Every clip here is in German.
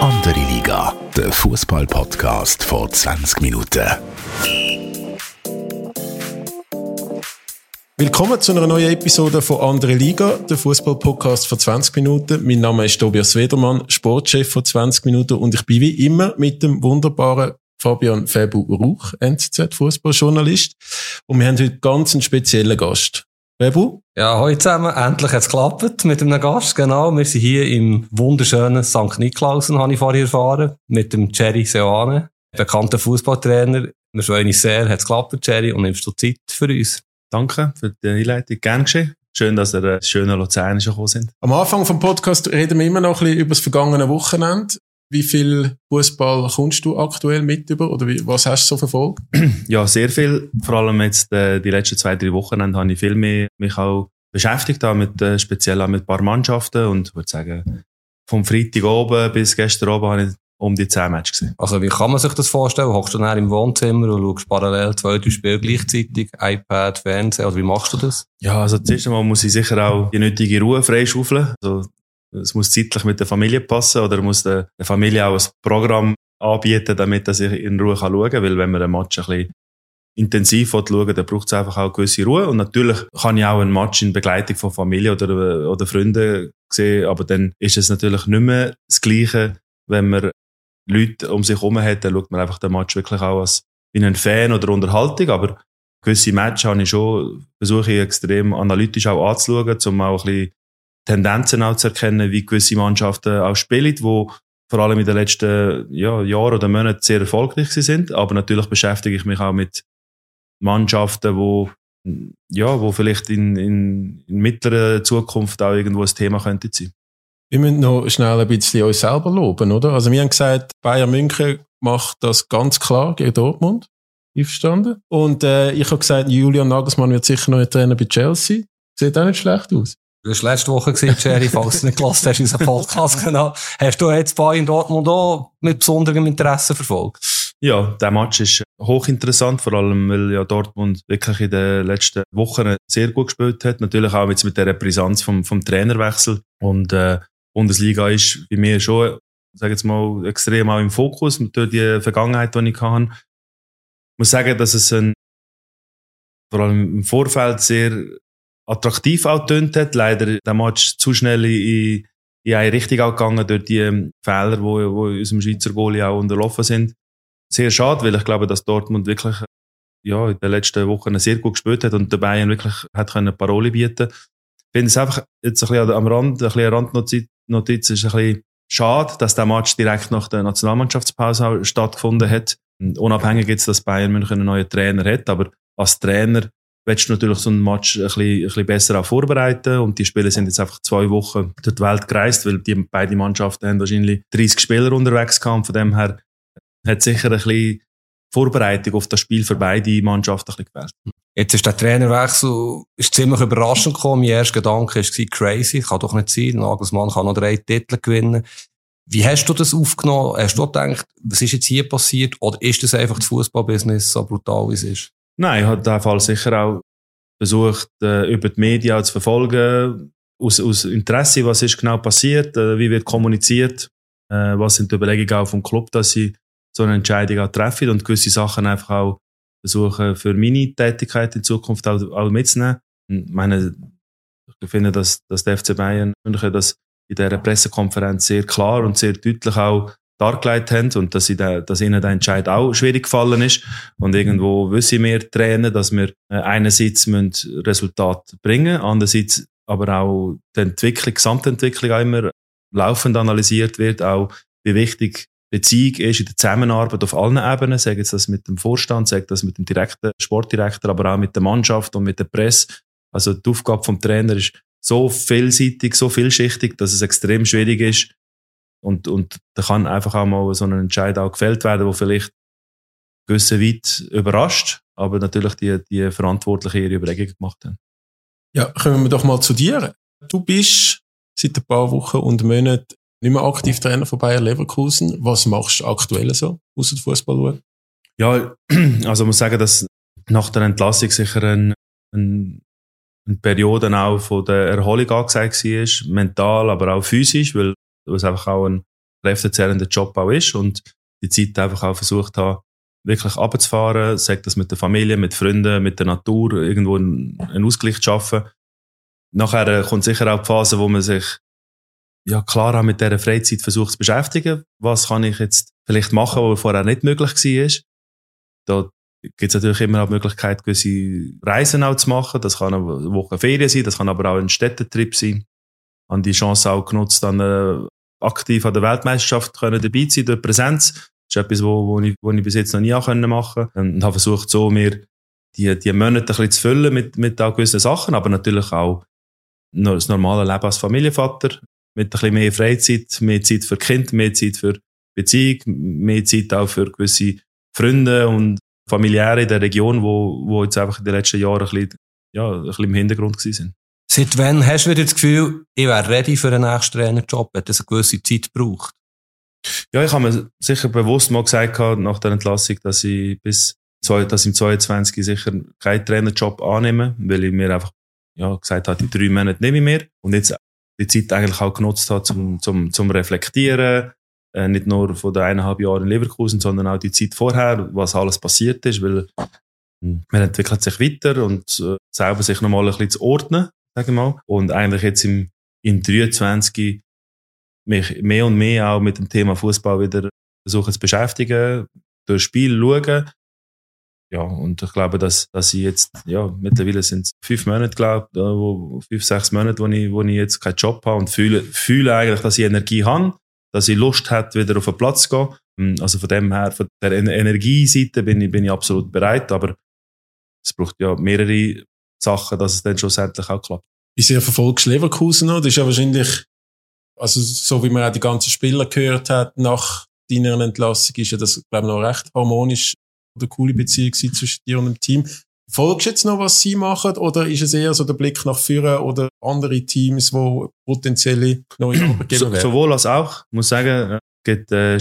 Andere Liga, der Fußball-Podcast vor 20 Minuten. Willkommen zu einer neuen Episode von Andere Liga, der Fußball-Podcast vor 20 Minuten. Mein Name ist Tobias Wedermann, Sportchef von 20 Minuten und ich bin wie immer mit dem wunderbaren Fabian Febu Ruch, NZZ-Fußballjournalist. Und wir haben heute ganz einen speziellen Gast. Febu? Ja, hallo zusammen. Endlich hat es geklappt mit einem Gast. Genau. Wir sind hier im wunderschönen St. Niklausen, habe ich vorher erfahren, mit dem Jerry Seoane, bekannter Fußballtrainer. Wir freuen uns sehr, hat es geklappt, Jerry, und nimmst du Zeit für uns. Danke für die Einleitung. Gern geschehen. Schön, dass ihr äh, schöne Luzern schon gekommen sind. Am Anfang vom Podcast reden wir immer noch ein bisschen über das vergangene Wochenende. Wie viel Fußball kommst du aktuell mit über oder wie, was hast du so verfolgt? Ja, sehr viel. Vor allem jetzt äh, die letzten zwei, drei Wochen habe ich viel mehr mich auch beschäftigt, auch mit, äh, speziell auch mit ein paar Mannschaften und ich würde sagen, vom Freitag oben bis gestern oben habe ich um die zehn Matches gesehen. Also wie kann man sich das vorstellen? Hockst du dann im Wohnzimmer und schaust parallel zwei, drei Spiele gleichzeitig, iPad, Fernsehen, oder wie machst du das? Ja, also zuerst einmal muss ich sicher auch die nötige Ruhe freischaufeln. Also es muss zeitlich mit der Familie passen oder muss der, Familie auch ein Programm anbieten, damit er sich in Ruhe schauen kann. Weil wenn man einen Match ein bisschen intensiv schauen dann braucht es einfach auch gewisse Ruhe. Und natürlich kann ich auch einen Match in Begleitung von Familie oder, oder Freunden sehen, aber dann ist es natürlich nicht mehr das Gleiche, wenn man Leute um sich herum hat, dann schaut man einfach den Match wirklich auch als wie ein Fan oder Unterhaltung, aber gewisse Matches habe ich schon, versuche ich extrem analytisch auch anzuschauen, um auch ein bisschen Tendenzen auch zu erkennen, wie gewisse Mannschaften auch spielen, wo vor allem in den letzten ja, Jahren oder Monaten sehr erfolgreich sind. Aber natürlich beschäftige ich mich auch mit Mannschaften, wo ja, wo vielleicht in, in, in mittlerer Zukunft auch irgendwo ein Thema könnte sein. Wir müssen noch schnell ein bisschen uns selber loben, oder? Also wir haben gesagt, Bayern München macht das ganz klar gegen Dortmund. Einverstanden? Und äh, ich habe gesagt, Julian Nagelsmann wird sicher noch ein Trainer bei Chelsea. Sieht auch nicht schlecht aus. Du hast letzte Woche Jerry, falls du nicht gelassen hast, unseren Podcast genau. Hast du jetzt Bayern Dortmund auch mit besonderem Interesse verfolgt? Ja, der Match ist hochinteressant, vor allem, weil ja Dortmund wirklich in den letzten Wochen sehr gut gespielt hat. Natürlich auch jetzt mit der Brisanz vom, vom Trainerwechsel. Und, äh, Bundesliga ist bei mir schon, sage jetzt mal, extrem auch im Fokus durch die Vergangenheit, die ich hatte. Ich muss sagen, dass es ein, vor allem im Vorfeld sehr attraktiv auch hat. Leider der Match zu schnell in, in eine Richtung gegangen durch die Fehler, wo, wo unserem Schweizer Goalie auch unterlaufen sind. Sehr schade, weil ich glaube, dass Dortmund wirklich ja, in den letzten Wochen sehr gut gespielt hat und der Bayern wirklich hat können Parole bieten. Ich finde es einfach jetzt ein bisschen am Rand, ein bisschen Randnotiz, Notiz ist ein bisschen schade, dass der Match direkt nach der Nationalmannschaftspause stattgefunden hat. Unabhängig jetzt, dass Bayern München einen neuen Trainer hat, aber als Trainer willst du natürlich so einen Match ein bisschen, ein bisschen besser auch vorbereiten. Und die Spieler sind jetzt einfach zwei Wochen durch die Welt gereist, weil die beide Mannschaften haben wahrscheinlich 30 Spieler unterwegs gehabt. Von dem her hat sicher ein bisschen Vorbereitung auf das Spiel für beide Mannschaften ein bisschen gefällt. Jetzt ist der Trainerwechsel ist ziemlich überraschend gekommen. Mein erster Gedanke war crazy, kann doch nicht sein. Nagelsmann kann noch drei Titel gewinnen. Wie hast du das aufgenommen? Hast du gedacht, was ist jetzt hier passiert? Oder ist das einfach das Fußballbusiness so brutal, wie es ist? Nein, ich habe diesem Fall sicher auch versucht, äh, über die Medien zu verfolgen, aus, aus Interesse, was ist genau passiert, äh, wie wird kommuniziert, äh, was sind die Überlegungen auch vom Club, dass sie so eine Entscheidung auch treffen und gewisse Sachen einfach auch versuchen, für meine Tätigkeit in Zukunft auch, auch mitzunehmen. Ich meine, ich finde, dass, dass der FC Bayern das in dieser Pressekonferenz sehr klar und sehr deutlich auch dargelegt haben und dass, da, dass ihnen der Entscheid auch schwierig gefallen ist. Und irgendwo wissen wir Trainer, dass wir äh, einerseits müssen Resultat bringen, andererseits aber auch die Entwicklung, Gesamtentwicklung auch immer laufend analysiert wird, auch wie wichtig Beziehung ist in der Zusammenarbeit auf allen Ebenen, sage jetzt das mit dem Vorstand, sage das mit dem direkten Sportdirektor, aber auch mit der Mannschaft und mit der Presse. Also die Aufgabe vom Trainer ist so vielseitig, so vielschichtig, dass es extrem schwierig ist, und, und da kann einfach auch mal so ein Entscheid auch gefällt werden, wo vielleicht gewisse weit überrascht, aber natürlich die, die Verantwortlichen ihre Überlegungen gemacht haben. Ja, kommen wir doch mal zu dir. Du bist seit ein paar Wochen und Monaten nicht mehr aktiv Trainer von Bayer Leverkusen. Was machst du aktuell so, außer Fußball Ja, also ich muss sagen, dass nach der Entlassung sicher ein, ein, eine Periode auch von der Erholung angesagt war, mental, aber auch physisch, weil was einfach auch ein, kräftezehrender Job auch ist und die Zeit einfach auch versucht habe, wirklich abzufahren, sagt das mit der Familie, mit Freunden, mit der Natur, irgendwo einen, Ausgleich zu schaffen. Nachher äh, kommt sicher auch die Phase, wo man sich ja klar auch mit dieser Freizeit versucht zu beschäftigen. Was kann ich jetzt vielleicht machen, was vorher nicht möglich war? Da gibt es natürlich immer auch die Möglichkeit, gewisse Reisen auch zu machen. Das kann eine Woche Ferien sein, das kann aber auch ein Städtetrip sein. Habe die Chance auch genutzt, dann äh, aktiv an der Weltmeisterschaft können dabei sein, durch Präsenz. Das ist etwas, wo, ich, ich bis jetzt noch nie machen konnte. Und habe versucht, so mir die, die Monate ein bisschen zu füllen mit, mit gewissen Sachen, aber natürlich auch das normale Leben als Familienvater, mit ein bisschen mehr Freizeit, mehr Zeit für Kind, mehr Zeit für Beziehung, mehr Zeit auch für gewisse Freunde und Familiäre in der Region, wo, wo jetzt einfach in den letzten Jahren ein bisschen, ja, ein bisschen im Hintergrund sind. Seit wann hast du wieder das Gefühl, ich wäre ready für einen nächsten Trainerjob? Hat das eine gewisse Zeit gebraucht? Ja, ich habe mir sicher bewusst mal gesagt nach der Entlassung, dass ich bis dass ich im 22 sicher keinen Trainerjob annehme, weil ich mir einfach ja, gesagt habe, die drei Monate nehme ich mehr. Und jetzt die Zeit eigentlich auch genutzt habe zum, zum, zum Reflektieren, äh, nicht nur von den eineinhalb Jahren in Leverkusen, sondern auch die Zeit vorher, was alles passiert ist, weil hm, man entwickelt sich weiter und äh, selber sich nochmal ein bisschen zu ordnen, sage mal. Und eigentlich jetzt im, in 23 mich mehr und mehr auch mit dem Thema Fußball wieder versuchen zu beschäftigen, durch Spiel schauen. Ja, und ich glaube, dass, dass ich jetzt, ja, mittlerweile sind es fünf Monate, glaube ich, fünf, sechs Monate, wo ich, wo ich jetzt keinen Job habe und fühle, fühle eigentlich, dass ich Energie habe, dass ich Lust habe, wieder auf den Platz zu gehen. Hm, also von dem her, von der Energieseite bin ich, bin ich absolut bereit, aber es braucht ja mehrere Sachen, dass es dann schlussendlich auch klappt. Wie sehr verfolgst du Leverkusen noch? Das ist ja wahrscheinlich, also so wie man auch die ganzen Spieler gehört hat nach deiner Entlassung, ist ja das, glaube ich, noch recht harmonisch oder coole Beziehung zwischen dir und dem Team. Folgst du jetzt noch, was sie machen, oder ist es eher so der Blick nach vorne oder andere Teams, wo potenzielle neue Arbeitgeber so, werden? Sowohl als auch. Ich muss sagen, es gibt äh,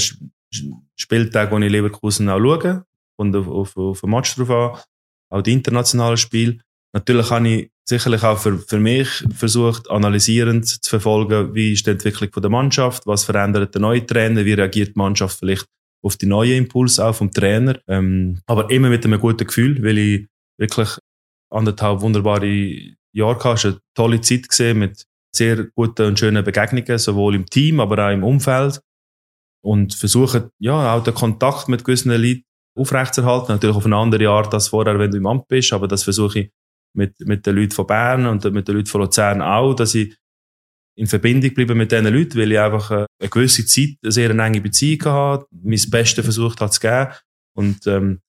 Spieltage, wo ich Leverkusen auch schaue und auf, auf, auf ein Match drauf an, auch die internationalen Spiele. Natürlich habe ich sicherlich auch für, für mich versucht, analysierend zu verfolgen, wie ist die Entwicklung der Mannschaft, was verändert der neue Trainer, wie reagiert die Mannschaft vielleicht auf die neuen Impulse auch vom Trainer. Ähm, aber immer mit einem guten Gefühl, weil ich wirklich anderthalb wunderbare Jahre hatte. Eine tolle Zeit gesehen mit sehr guten und schönen Begegnungen, sowohl im Team, aber auch im Umfeld. Und versuche, ja, auch den Kontakt mit gewissen Leuten aufrechtzuerhalten. Natürlich auf eine andere Art als vorher, wenn du im Amt bist, aber das versuche ich mit, mit den Leuten von Bern und mit den Leuten von Luzern auch, dass ich in Verbindung bleibe mit diesen Leuten, weil ich einfach äh, eine gewisse Zeit eine sehr enge Beziehung habe, mein Bestes versucht habe zu geben. Und ähm,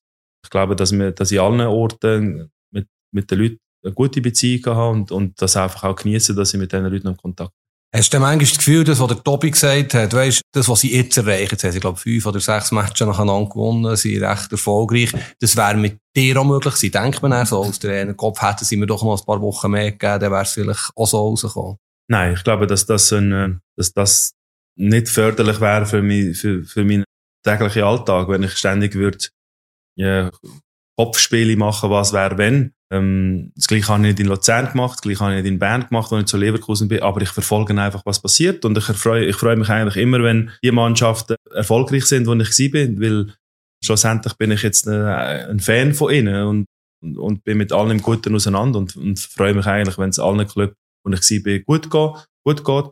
ich glaube, dass, wir, dass ich allen Orten mit, mit den Leuten eine gute Beziehung habe und, und das einfach auch genieße, dass ich mit diesen Leuten in Kontakt. Hast du manchmal das Gefühl, das, was der Tobi gesagt hat, weißt, das, was sie jetzt erreichen, jetzt haben sie, glaube fünf oder sechs Matches nacheinander gewonnen, sind recht erfolgreich. Das wäre mit dir auch möglich gewesen. Denkt man so als Trainer, Kopf hätten sie mir doch noch ein paar Wochen mehr gegeben, dann wäre es vielleicht auch so rausgekommen. Nein, ich glaube, dass das, ein, äh, dass das nicht förderlich wäre für, mich, für, für meinen täglichen Alltag, wenn ich ständig würde ja, Kopfspiele machen, was wäre wenn. Ähm, das gleiche habe ich nicht in Luzern gemacht, das gleiche habe ich nicht in Bern gemacht, wo ich zu Leverkusen bin, aber ich verfolge einfach, was passiert und ich freue, ich freue mich eigentlich immer, wenn die Mannschaften erfolgreich sind, wo ich bin, weil schlussendlich bin ich jetzt äh, ein Fan von ihnen und, und, und bin mit allen im Guten auseinander und, und freue mich eigentlich, wenn es allen Clubs und ich war, gut geht. Gut geht.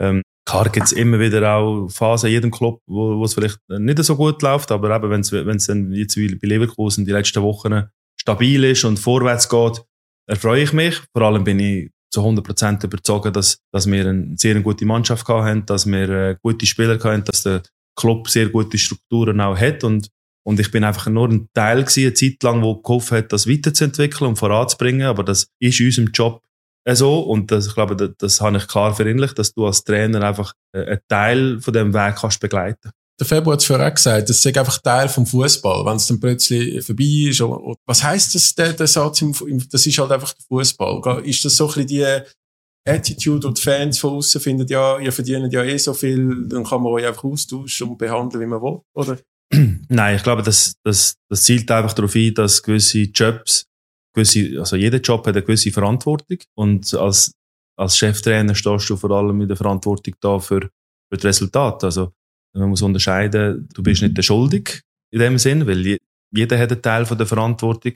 Ähm, klar gibt es immer wieder auch Phasen in jedem Club, wo es vielleicht nicht so gut läuft, aber eben, wenn es dann jetzt wie bei Leverkusen die letzten Wochen stabil ist und vorwärts geht, erfreue ich mich. Vor allem bin ich zu 100% überzeugt, dass, dass wir eine sehr gute Mannschaft haben, dass wir äh, gute Spieler haben, dass der Club sehr gute Strukturen auch hat und und ich bin einfach nur ein Teil gewesen, eine Zeit lang, wo geholfen hat, das weiterzuentwickeln und voranzubringen. Aber das ist unserem Job so. Und das, ich glaube, das, das habe ich klar verinnerlicht, dass du als Trainer einfach äh, einen Teil von dem Weg kannst begleiten. Der Februar hat es vorher gesagt, das ist einfach Teil vom Fußball, wenn es dann plötzlich vorbei ist. Oder, was heißt das, der, der Satz? Im, das ist halt einfach der Fußball. Ist das so ein bisschen die Attitude und die Fans von außen finden, ja, ihr verdient ja eh so viel, dann kann man euch einfach austauschen und behandeln, wie man will, oder? Nein, ich glaube, das, das, das zielt einfach darauf ein, dass gewisse Jobs gewisse, also jeder Job hat eine gewisse Verantwortung und als, als Cheftrainer stehst du vor allem mit der Verantwortung da für, für das Resultat. Also man muss unterscheiden, du bist nicht der Schuldig in dem Sinn, weil jeder hat einen Teil von der Verantwortung.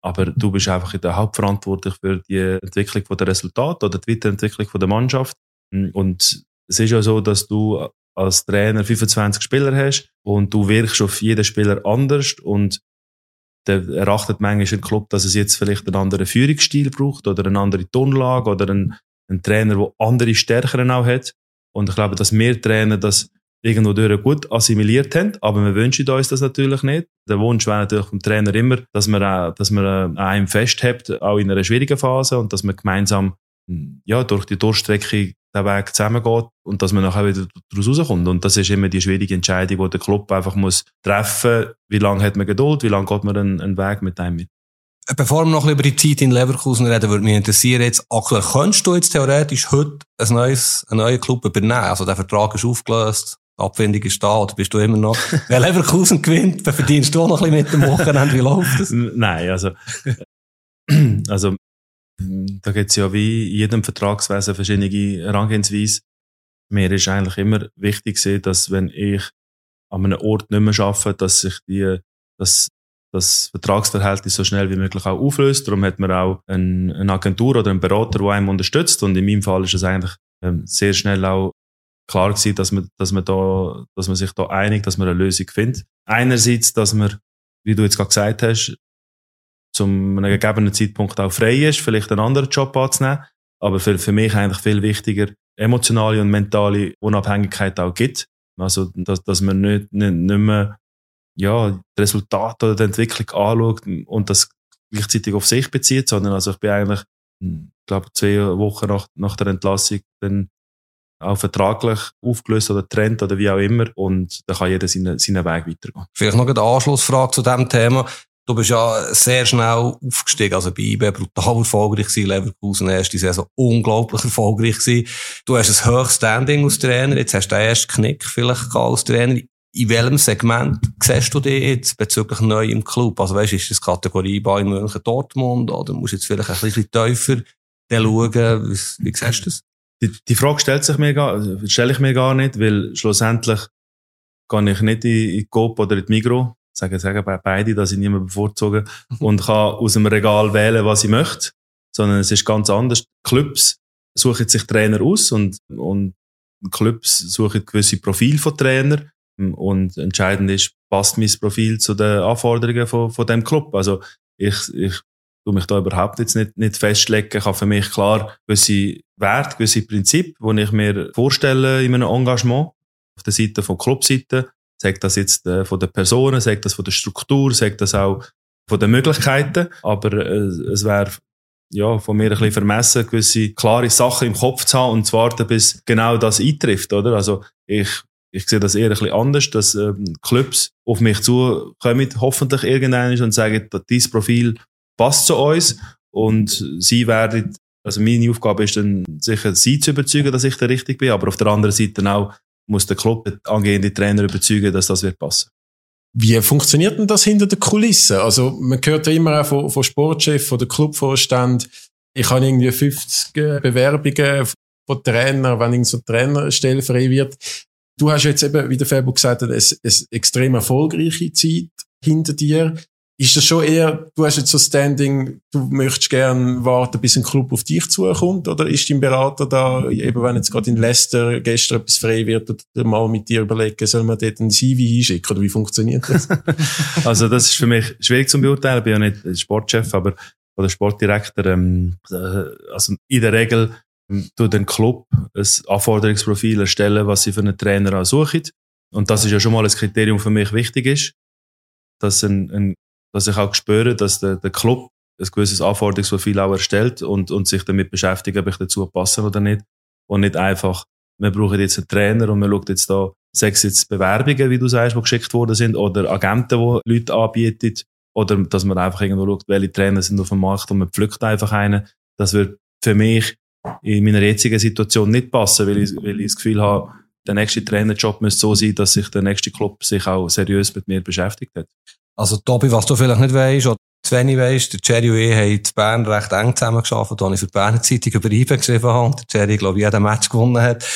Aber du bist einfach in der Hauptverantwortlich für die Entwicklung der Resultate oder die Weiterentwicklung der Mannschaft. Und es ist ja so, dass du als Trainer 25 Spieler hast und du wirkst auf jeden Spieler anders und der erachtet manchmal ein Club, dass es jetzt vielleicht einen anderen Führungsstil braucht oder eine andere Tonlage oder einen, einen Trainer, der andere Stärken auch hat. Und ich glaube, dass wir Trainer das irgendwo durch gut assimiliert haben, aber wir wünschen uns das natürlich nicht. Der Wunsch wäre natürlich vom Trainer immer, dass man, auch, dass man äh, einem festhebt, auch in einer schwierigen Phase und dass man gemeinsam ja, durch die Durchstrecke den Weg zusammengeht und dass man nachher wieder daraus rauskommt. Und das ist immer die schwierige Entscheidung, die der Club einfach muss treffen muss. Wie lange hat man Geduld, wie lange geht man einen, einen Weg mit einem mit? Bevor wir noch über die Zeit in Leverkusen reden, würde mich interessieren, jetzt, aktuell, könntest du jetzt theoretisch heute ein neues, einen neuen Club übernehmen? Also der Vertrag ist aufgelöst, die Abfindung ist da, oder bist du immer noch, wer Leverkusen gewinnt, dann verdienst du auch noch ein bisschen mit dem Wochenende, wie läuft das? Nein, also, also, da gibt es ja wie in jedem Vertragswesen verschiedene Herangehensweise. Mir ist eigentlich immer wichtig dass wenn ich an einem Ort nicht mehr arbeite, dass sich die, dass das Vertragsverhältnis so schnell wie möglich auch auflöst. Darum hat man auch eine, eine Agentur oder einen Berater, der einem unterstützt. Und in meinem Fall ist es eigentlich ähm, sehr schnell auch klar gewesen, dass man, dass man da, dass man sich da einigt, dass man eine Lösung findet. Einerseits, dass man, wie du jetzt gerade gesagt hast, zum einem gegebenen Zeitpunkt auch frei ist, vielleicht einen anderen Job anzunehmen. Aber für, für mich eigentlich viel wichtiger, emotionale und mentale Unabhängigkeit auch gibt. Also, dass, dass man nicht, nicht, nicht mehr, ja, das Resultat oder die Entwicklung anschaut und das gleichzeitig auf sich bezieht, sondern also ich bin eigentlich, ich glaube, zwei Wochen nach, nach der Entlassung dann auch vertraglich aufgelöst oder trennt oder wie auch immer. Und dann kann jeder seinen, seinen Weg weitergehen. Vielleicht noch eine Anschlussfrage zu diesem Thema. Du bist ja sehr schnell aufgestiegen, also bei IB brutal erfolgreich gewesen, Leverkusen erste Saison unglaublich erfolgreich gewesen. Du hast ein hohes Standing als Trainer, jetzt hast du den ersten Knick vielleicht als Trainer. In welchem Segment siehst du dich jetzt bezüglich neu im Club? Also weißt, ist das Kategorie Bayern München Dortmund oder musst du jetzt vielleicht ein bisschen tiefer schauen? Wie, wie siehst du das? Die, die Frage stellt sich mir gar, stelle ich mir gar nicht, weil schlussendlich gehe ich nicht in, in Coop oder in die Migro sagen, sagen beide, dass ich niemanden bevorzuge und kann aus dem Regal wählen, was ich möchte, sondern es ist ganz anders. Clubs suchen sich Trainer aus und, und Clubs suchen gewisse Profil von Trainer und entscheidend ist, passt mein Profil zu den Anforderungen von, von dem Club. Also ich, ich tu mich da überhaupt jetzt nicht, nicht festlegen. Ich habe für mich klar gewisse Werte, gewisse Prinzipien, die ich mir vorstelle in einem Engagement auf der Seite von Clubseite sagt das jetzt äh, von den Personen, sagt das von der Struktur, sagt das auch von den Möglichkeiten. Aber äh, es wäre ja, von mir ein bisschen vermessen, gewisse klare Sachen im Kopf zu haben und zu warten, bis genau das eintrifft, oder? Also, ich, ich sehe das eher ein bisschen anders, dass ähm, Clubs auf mich zukommen, hoffentlich irgendwann und sagen, dass dieses Profil passt zu uns und sie werden, also meine Aufgabe ist dann sicher, sie zu überzeugen, dass ich der richtig bin, aber auf der anderen Seite auch muss der Club den angehenden Trainer überzeugen, dass das wird passen. Wie funktioniert denn das hinter den Kulissen? Also, man hört ja immer auch von, von Sportchef, von der Clubvorstand, ich habe irgendwie 50 Bewerbungen von Trainern, wenn so eine Trainerstelle frei wird. Du hast jetzt eben, wie der Fabio gesagt hat, eine, eine extrem erfolgreiche Zeit hinter dir. Ist das schon eher, du hast jetzt so Standing, du möchtest gern warten, bis ein Club auf dich zukommt? Oder ist dein Berater da, eben wenn jetzt gerade in Leicester gestern etwas frei wird, mal mit dir überlegen, soll man dort ein CV hinschicken? Oder wie funktioniert das? also, das ist für mich schwierig zu beurteilen. Ich bin ja nicht Sportchef, aber oder Sportdirektor. Ähm, äh, also, in der Regel ähm, tut ein Club ein Anforderungsprofil erstellen, was sie für einen Trainer auch suchen. Und das ist ja schon mal ein Kriterium für mich wichtig ist, dass ein, ein dass ich auch spüre, dass der, der Club ein gewisses Anforderungsprofil auch erstellt und, und sich damit beschäftigt, ob ich dazu passe oder nicht. Und nicht einfach, wir brauchen jetzt einen Trainer und wir schauen jetzt da, sechs jetzt Bewerbungen, wie du sagst, die geschickt worden sind, oder Agenten, die Leute anbieten, oder dass man einfach irgendwo schaut, welche Trainer sind auf dem Markt und man pflückt einfach einen. Das wird für mich in meiner jetzigen Situation nicht passen, weil ich, weil ich das Gefühl habe, der nächste Trainerjob müsste so sein, dass sich der nächste Club sich auch seriös mit mir beschäftigt hat. Also, Tobi, was du vielleicht nicht weißt, oder zu wenig weißt, der Jerry und ich haben in Bern recht eng zusammengearbeitet, da ich für die Berner Zeitung über IBE geschrieben habe. Der Jerry, glaube ich, jeden Match gewonnen hat.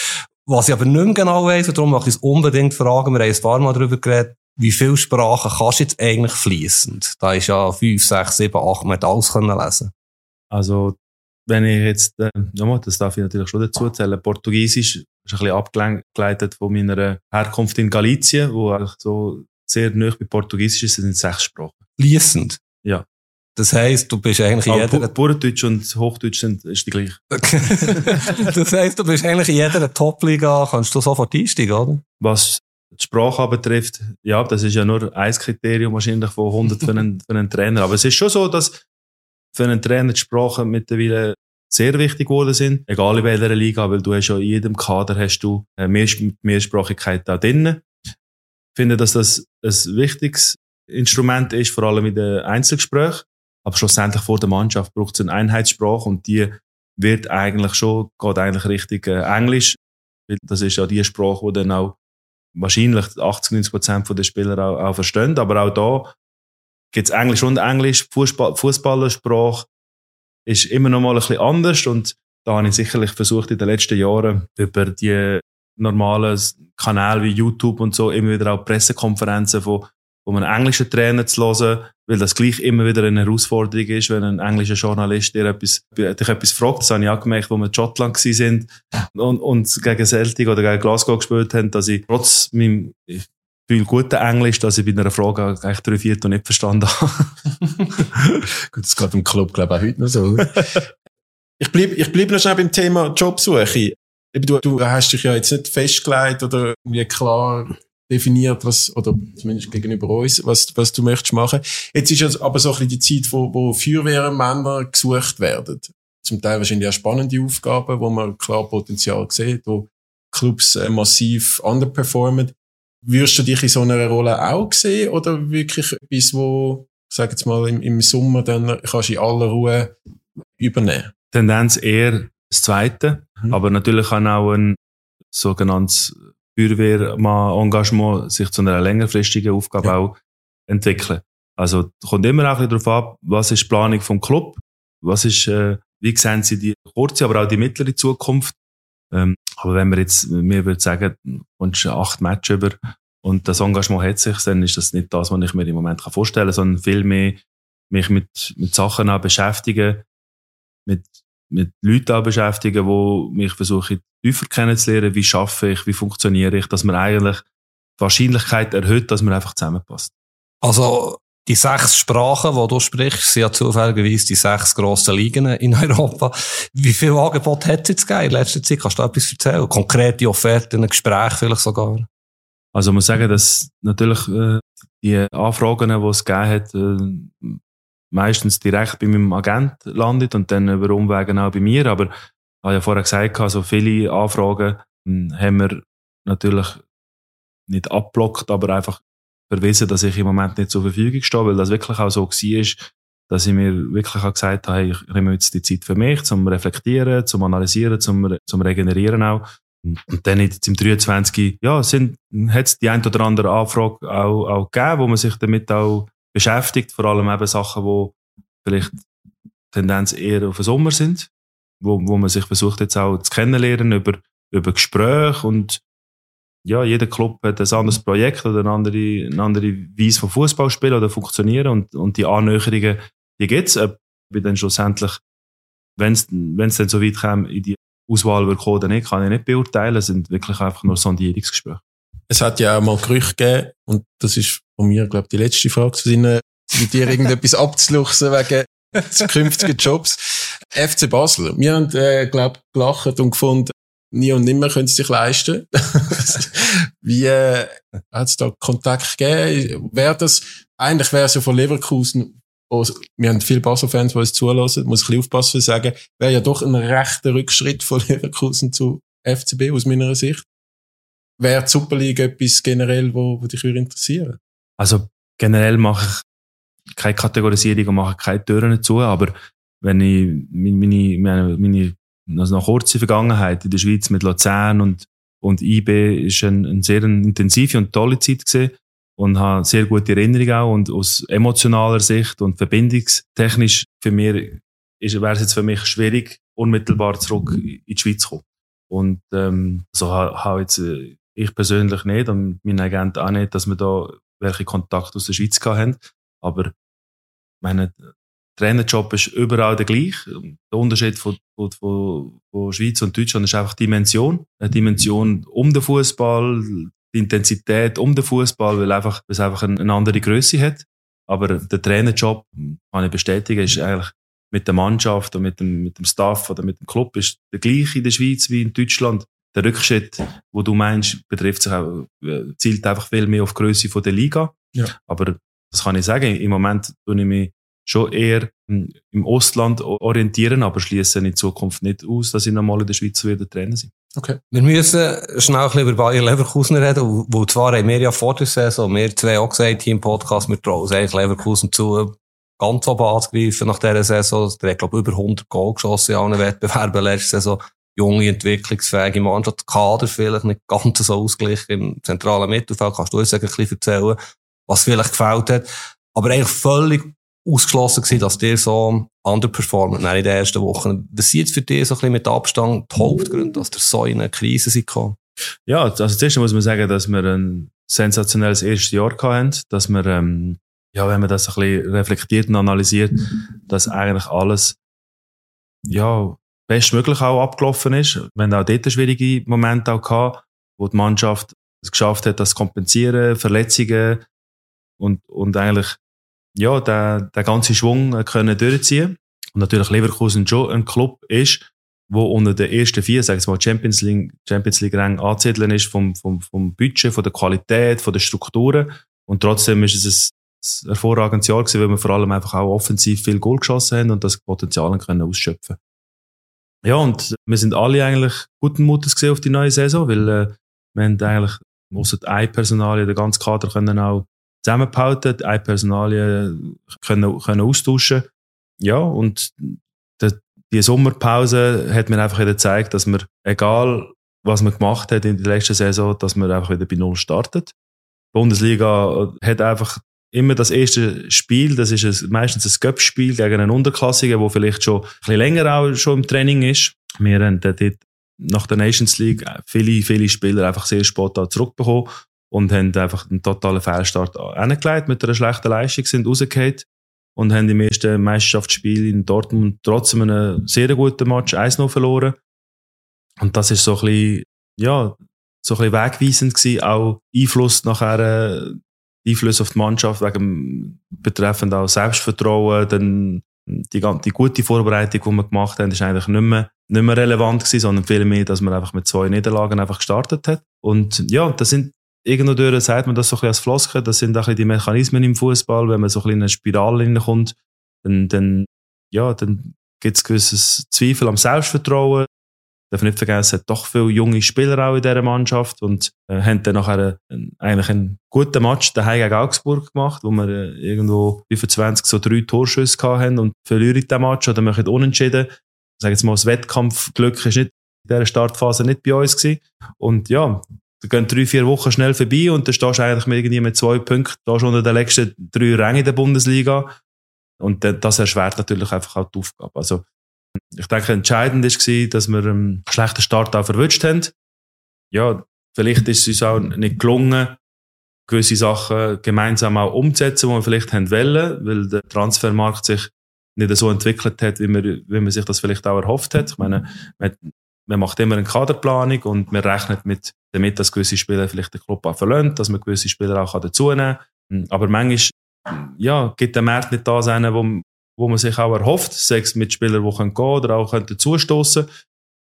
Was ich aber nicht mehr genau weiss, und darum möchte ich es unbedingt fragen, wir haben ein paar Mal darüber geredet, wie viele Sprachen kannst du jetzt eigentlich fließend? Da ist ja fünf, sechs, sieben, acht, man hat alles können lesen. Also, wenn ich jetzt, äh, nochmal, das darf ich natürlich schon dazu zählen, Portugiesisch ist ein bisschen abgeleitet von meiner Herkunft in Galicien, wo eigentlich so sehr nah bei Portugiesisch ist, sind sechs Sprachen. Fließend? Ja. Das heisst, du bist eigentlich in jeder... Bauerndeutsch und Hochdeutsch sind, ist die gleiche. das heisst, du bist eigentlich in jeder Top-Liga, kannst du sofort einsteigen, oder? Was die Sprache betrifft, ja, das ist ja nur ein Kriterium wahrscheinlich von 100 für einen, für einen Trainer. Aber es ist schon so, dass für einen Trainer die Sprachen mittlerweile sehr wichtig geworden sind, egal in welcher Liga, weil du hast ja in jedem Kader hast du äh, mehr Mehrsprachigkeit da drin. Finde, dass das ein wichtiges Instrument ist, vor allem in den Einzelgesprächen. Aber schlussendlich vor der Mannschaft braucht es eine Einheitssprache und die wird eigentlich schon, geht eigentlich richtig äh, Englisch. Das ist ja die Sprache, die dann auch wahrscheinlich 80, 90 Prozent der Spieler auch, auch verstehen. Aber auch da gibt es Englisch und Englisch. Fußball, Fußballersprache ist immer noch mal ein bisschen anders und da habe ich sicherlich versucht in den letzten Jahren über die normalen Kanäle wie YouTube und so immer wieder auch Pressekonferenzen von, von einem englischen Trainer zu hören, weil das gleich immer wieder eine Herausforderung ist, wenn ein englischer Journalist dir etwas, dich etwas fragt. Das habe ich auch gemerkt, wo wir in Schottland sind und, und gegen Celtic oder gegen Glasgow gespielt haben, dass ich trotz meinem viel guten Englisch, dass ich bei einer Frage eigentlich drei Viertel nicht verstanden habe. Gut, das geht im Club, glaube ich, auch heute noch so. ich bleib, ich bleib noch schnell beim Thema Jobsuche. Du, du hast dich ja jetzt nicht festgelegt oder wie klar definiert, was, oder zumindest gegenüber uns, was, was du möchtest machen. Jetzt ist es aber so ein bisschen die Zeit, wo, wo Feuerwehrmänner gesucht werden. Zum Teil wahrscheinlich auch spannende Aufgaben, wo man klar Potenzial sieht, wo Clubs äh, massiv underperformen. Würdest du dich in so einer Rolle auch sehen oder wirklich etwas, wo, sag jetzt mal, im, im Sommer dann kannst du in aller Ruhe übernehmen? Tendenz eher das Zweite, Mhm. aber natürlich kann auch ein sogenanntes Feuerwehrmann-Engagement sich zu einer längerfristigen Aufgabe Ja. auch entwickeln. Also kommt immer auch ein bisschen darauf ab, was ist die Planung vom Club, was ist, äh, wie sehen Sie die kurze, aber auch die mittlere Zukunft. Ähm, aber wenn wir jetzt, mir würde sagen, kommst acht Matches über und das Engagement hat sich, dann ist das nicht das, was ich mir im Moment kann vorstellen kann, sondern viel mehr mich mit, mit Sachen auch beschäftigen, mit, mit Leuten auch beschäftigen, wo mich versuche tiefer kennenzulernen, wie schaffe ich, wie funktioniere ich, dass man eigentlich die Wahrscheinlichkeit erhöht, dass man einfach zusammenpasst. Also, die sechs Sprachen, die du sprichst, sind ja zufälligerweise die sechs grossen Ligen in Europa. Wie viel Angebot hat es jetzt gegeben in letzter Zeit? Kannst du etwas erzählen? Konkrete Offerten, ein Gespräch vielleicht sogar? Also ich muss sagen, dass natürlich äh, die Anfragen, die es gegeben hat, äh, meistens direkt bei meinem Agent landet und dann über Umwegen auch bei mir. Aber ich habe ja vorher gesagt, also viele Anfragen mh, haben wir natürlich nicht abblockt, aber einfach verwiesen, dass ich im Moment nicht zur Verfügung stehe, weil das wirklich auch so war, dass ich mir wirklich auch gesagt habe, hey, ich nehme jetzt die Zeit für mich, zum Reflektieren, zum Analysieren, zum, zum Regenerieren auch. Und dann jetzt im 23, ja, sind, hat es die ein oder andere Anfrage auch, auch gegeben, wo man sich damit auch beschäftigt, vor allem eben Sachen, wo vielleicht Tendenz eher auf den Sommer sind, wo, wo man sich versucht jetzt auch zu kennenlernen über, über Gespräche und ja, jeder Club hat ein anderes Projekt oder eine andere, eine andere Weise von Fußball spielen oder funktionieren und, und die Annäherungen, die gibt's. Ob wir dann schlussendlich, wenn es dann so weit kommt, in die Auswahl wird kommen oder nicht, kann ich nicht beurteilen. Es sind wirklich einfach nur Sondierungsgespräche. Es hat ja auch mal Gerüchte gegeben, und das ist von mir, glaube ich, die letzte Frage zu sein, mit dir irgendetwas abzuluchsen wegen zukünftigen Jobs. FC Basel. Wir haben, äh, glaube gelacht und gefunden, nie und nimmer können sie sich leisten. Wie äh, hat es da Kontakt gegeben? Wäre das, eigentlich wäre es ja von Leverkusen, wo- wir haben viele Basel-Fans, die uns zulassen, muss ich ein bisschen aufpassen sagen, wäre ja doch ein rechter Rückschritt von Leverkusen zu FCB aus meiner Sicht. Wäre die Super League etwas generell, wo, wo dich würde interessieren? Also generell mache ich keine Kategorisierung und mache keine Türen zu, aber wenn ich meine, meine, meine also noch kurze Vergangenheit in der Schweiz mit Luzern und, und IB ist eine, eine sehr intensive und tolle Zeit gesehen und habe sehr gute Erinnerungen auch und aus emotionaler Sicht und verbindungstechnisch für mich ist, wäre es jetzt für mich schwierig, unmittelbar zurück in die Schweiz zu kommen. Und ähm, so habe ha jetzt äh, ich persönlich nicht und mein Agent auch nicht, dass wir da welche Kontakte aus der Schweiz haben. Aber meine, Trainerjob ist überall der gleiche. Der Unterschied von, von, von, Schweiz und Deutschland ist einfach die Dimension. Eine Dimension um den Fußball, die Intensität um den Fußball, weil einfach, weil es einfach eine, eine andere Größe hat. Aber der Trainerjob, kann ich bestätigen, ist eigentlich mit der Mannschaft und mit dem, mit dem Staff oder mit dem Club ist der gleiche in der Schweiz wie in Deutschland. Der Rückschritt, wo du meinst, betrifft sich auch, äh, zielt einfach viel mehr auf die Größe von der Liga. Ja. Aber das kann ich sagen. Im Moment tue ich mich schon eher im Ostland orientieren, aber schließe in Zukunft nicht aus, dass ich nochmal in der Schweiz wieder Trainer sein. Okay. Wir müssen schnell ein bisschen über Bayer Leverkusen reden, wo zwar haben wir ja vor der Saison, wir zwei auch gesagt hier im Podcast, wir trauen eigentlich Leverkusen zu, ganz oben anzugreifen nach dieser Saison. Der hat, glaube ich, über 100 Goal geschossen in allen Wettbewerben letzte Saison. Junge, entwicklungsfähige Mannschaft, Kader vielleicht nicht ganz so ausgeglichen im zentralen Mittelfeld. Kannst du uns ein bisschen erzählen, was vielleicht gefällt hat? Aber eigentlich völlig ausgeschlossen gewesen, dass der so underperformt in den ersten Wochen. Das sind jetzt für dich so ein bisschen mit Abstand die Hauptgründe, dass der so in eine Krise gekommen? Ja, also zuerst muss man sagen, dass wir ein sensationelles erstes Jahr hatten, dass wir, ähm, ja, wenn man das ein bisschen reflektiert und analysiert, dass eigentlich alles, ja, bestmöglich auch abgelaufen ist. Wir haben auch dort schwierige Momente auch gehabt, wo die Mannschaft es geschafft hat, das zu kompensieren, Verletzungen und, und eigentlich ja, der, der ganze Schwung können durchziehen. Und natürlich Leverkusen schon ein Club ist, wo unter den ersten vier, sag ich mal, Champions League, Champions League Rang anzusiedeln ist vom, vom, vom Budget, von der Qualität, von den Strukturen. Und trotzdem ist es ein hervorragendes Jahr gewesen, weil wir vor allem einfach auch offensiv viel Goal geschossen haben und das Potenzial können ausschöpfen. Ja, und wir sind alle eigentlich guten Mutes gesehen auf die neue Saison, weil äh, wir haben eigentlich, außer ein Personal, den ganzen Kader können auch zusammengehalten, eine Personalie können, können austauschen. Ja, und die, die Sommerpause hat mir einfach wieder gezeigt, dass man, egal was man gemacht hat in der letzten Saison, dass man einfach wieder bei Null startet. Die Bundesliga hat einfach immer das erste Spiel, das ist ein, meistens ein Cup-Spiel gegen einen Unterklassigen, der vielleicht schon ein bisschen länger auch schon im Training ist. Wir haben dort nach der Nations League viele, viele Spieler einfach sehr spät zurückbekommen und haben einfach einen totalen Fehlstart angelegt mit einer schlechten Leistung, sind rausgefallen und haben im ersten Meisterschaftsspiel in Dortmund trotzdem einen sehr guten Match 1-0 verloren. Und das ist so ein bisschen, ja, so ein bisschen wegweisend gewesen, auch Einfluss nachher, äh, Einfluss auf die Mannschaft wegen betreffend auch Selbstvertrauen, dann die, die gute Vorbereitung, die wir gemacht haben, ist eigentlich nicht mehr, nicht mehr relevant gewesen, sondern vielmehr, dass man einfach mit zwei Niederlagen einfach gestartet hat. Und ja, das sind irgendwo durch sagt man das so ein bisschen als Floskel, das sind auch die Mechanismen im Fußball, wenn man so ein bisschen in eine Spirale hineinkommt, dann, dann, ja, dann gibt es gewisses Zweifel am Selbstvertrauen. Darf nicht vergessen, es hat doch viele junge Spieler auch in dieser Mannschaft und äh, haben dann nachher einen, eigentlich einen guten Match daheim gegen Augsburg gemacht, wo wir äh, irgendwo 25 so drei Torschüsse hatten und verlieren den Match oder machen unentschieden. Ich sage jetzt mal, das Wettkampfglück ist nicht in dieser Startphase nicht bei uns gewesen. Und ja, da gehen drei, vier Wochen schnell vorbei und dann stehst du eigentlich mit, irgendwie mit zwei Punkten da schon unter den letzten drei Rängen in der Bundesliga. Und das erschwert natürlich einfach auch die Aufgabe. Also, ich denke, entscheidend war, dass wir einen schlechten Start auch verwünscht haben. Ja, vielleicht ist es uns auch nicht gelungen, gewisse Sachen gemeinsam auch umzusetzen, die wir vielleicht haben wollen, weil der Transfermarkt sich nicht so entwickelt hat, wie man, wie man sich das vielleicht auch erhofft hat. Ich meine, man, man macht immer eine Kaderplanung und man rechnet mit damit dass gewisse Spieler vielleicht den Club auch verlassen, dass man gewisse Spieler auch dazu nehmen kann. Aber manchmal ja, gibt der Markt nicht das einen, wo, wo man sich auch erhofft, sei es mit Spielern, die gehen können oder auch dazustoßen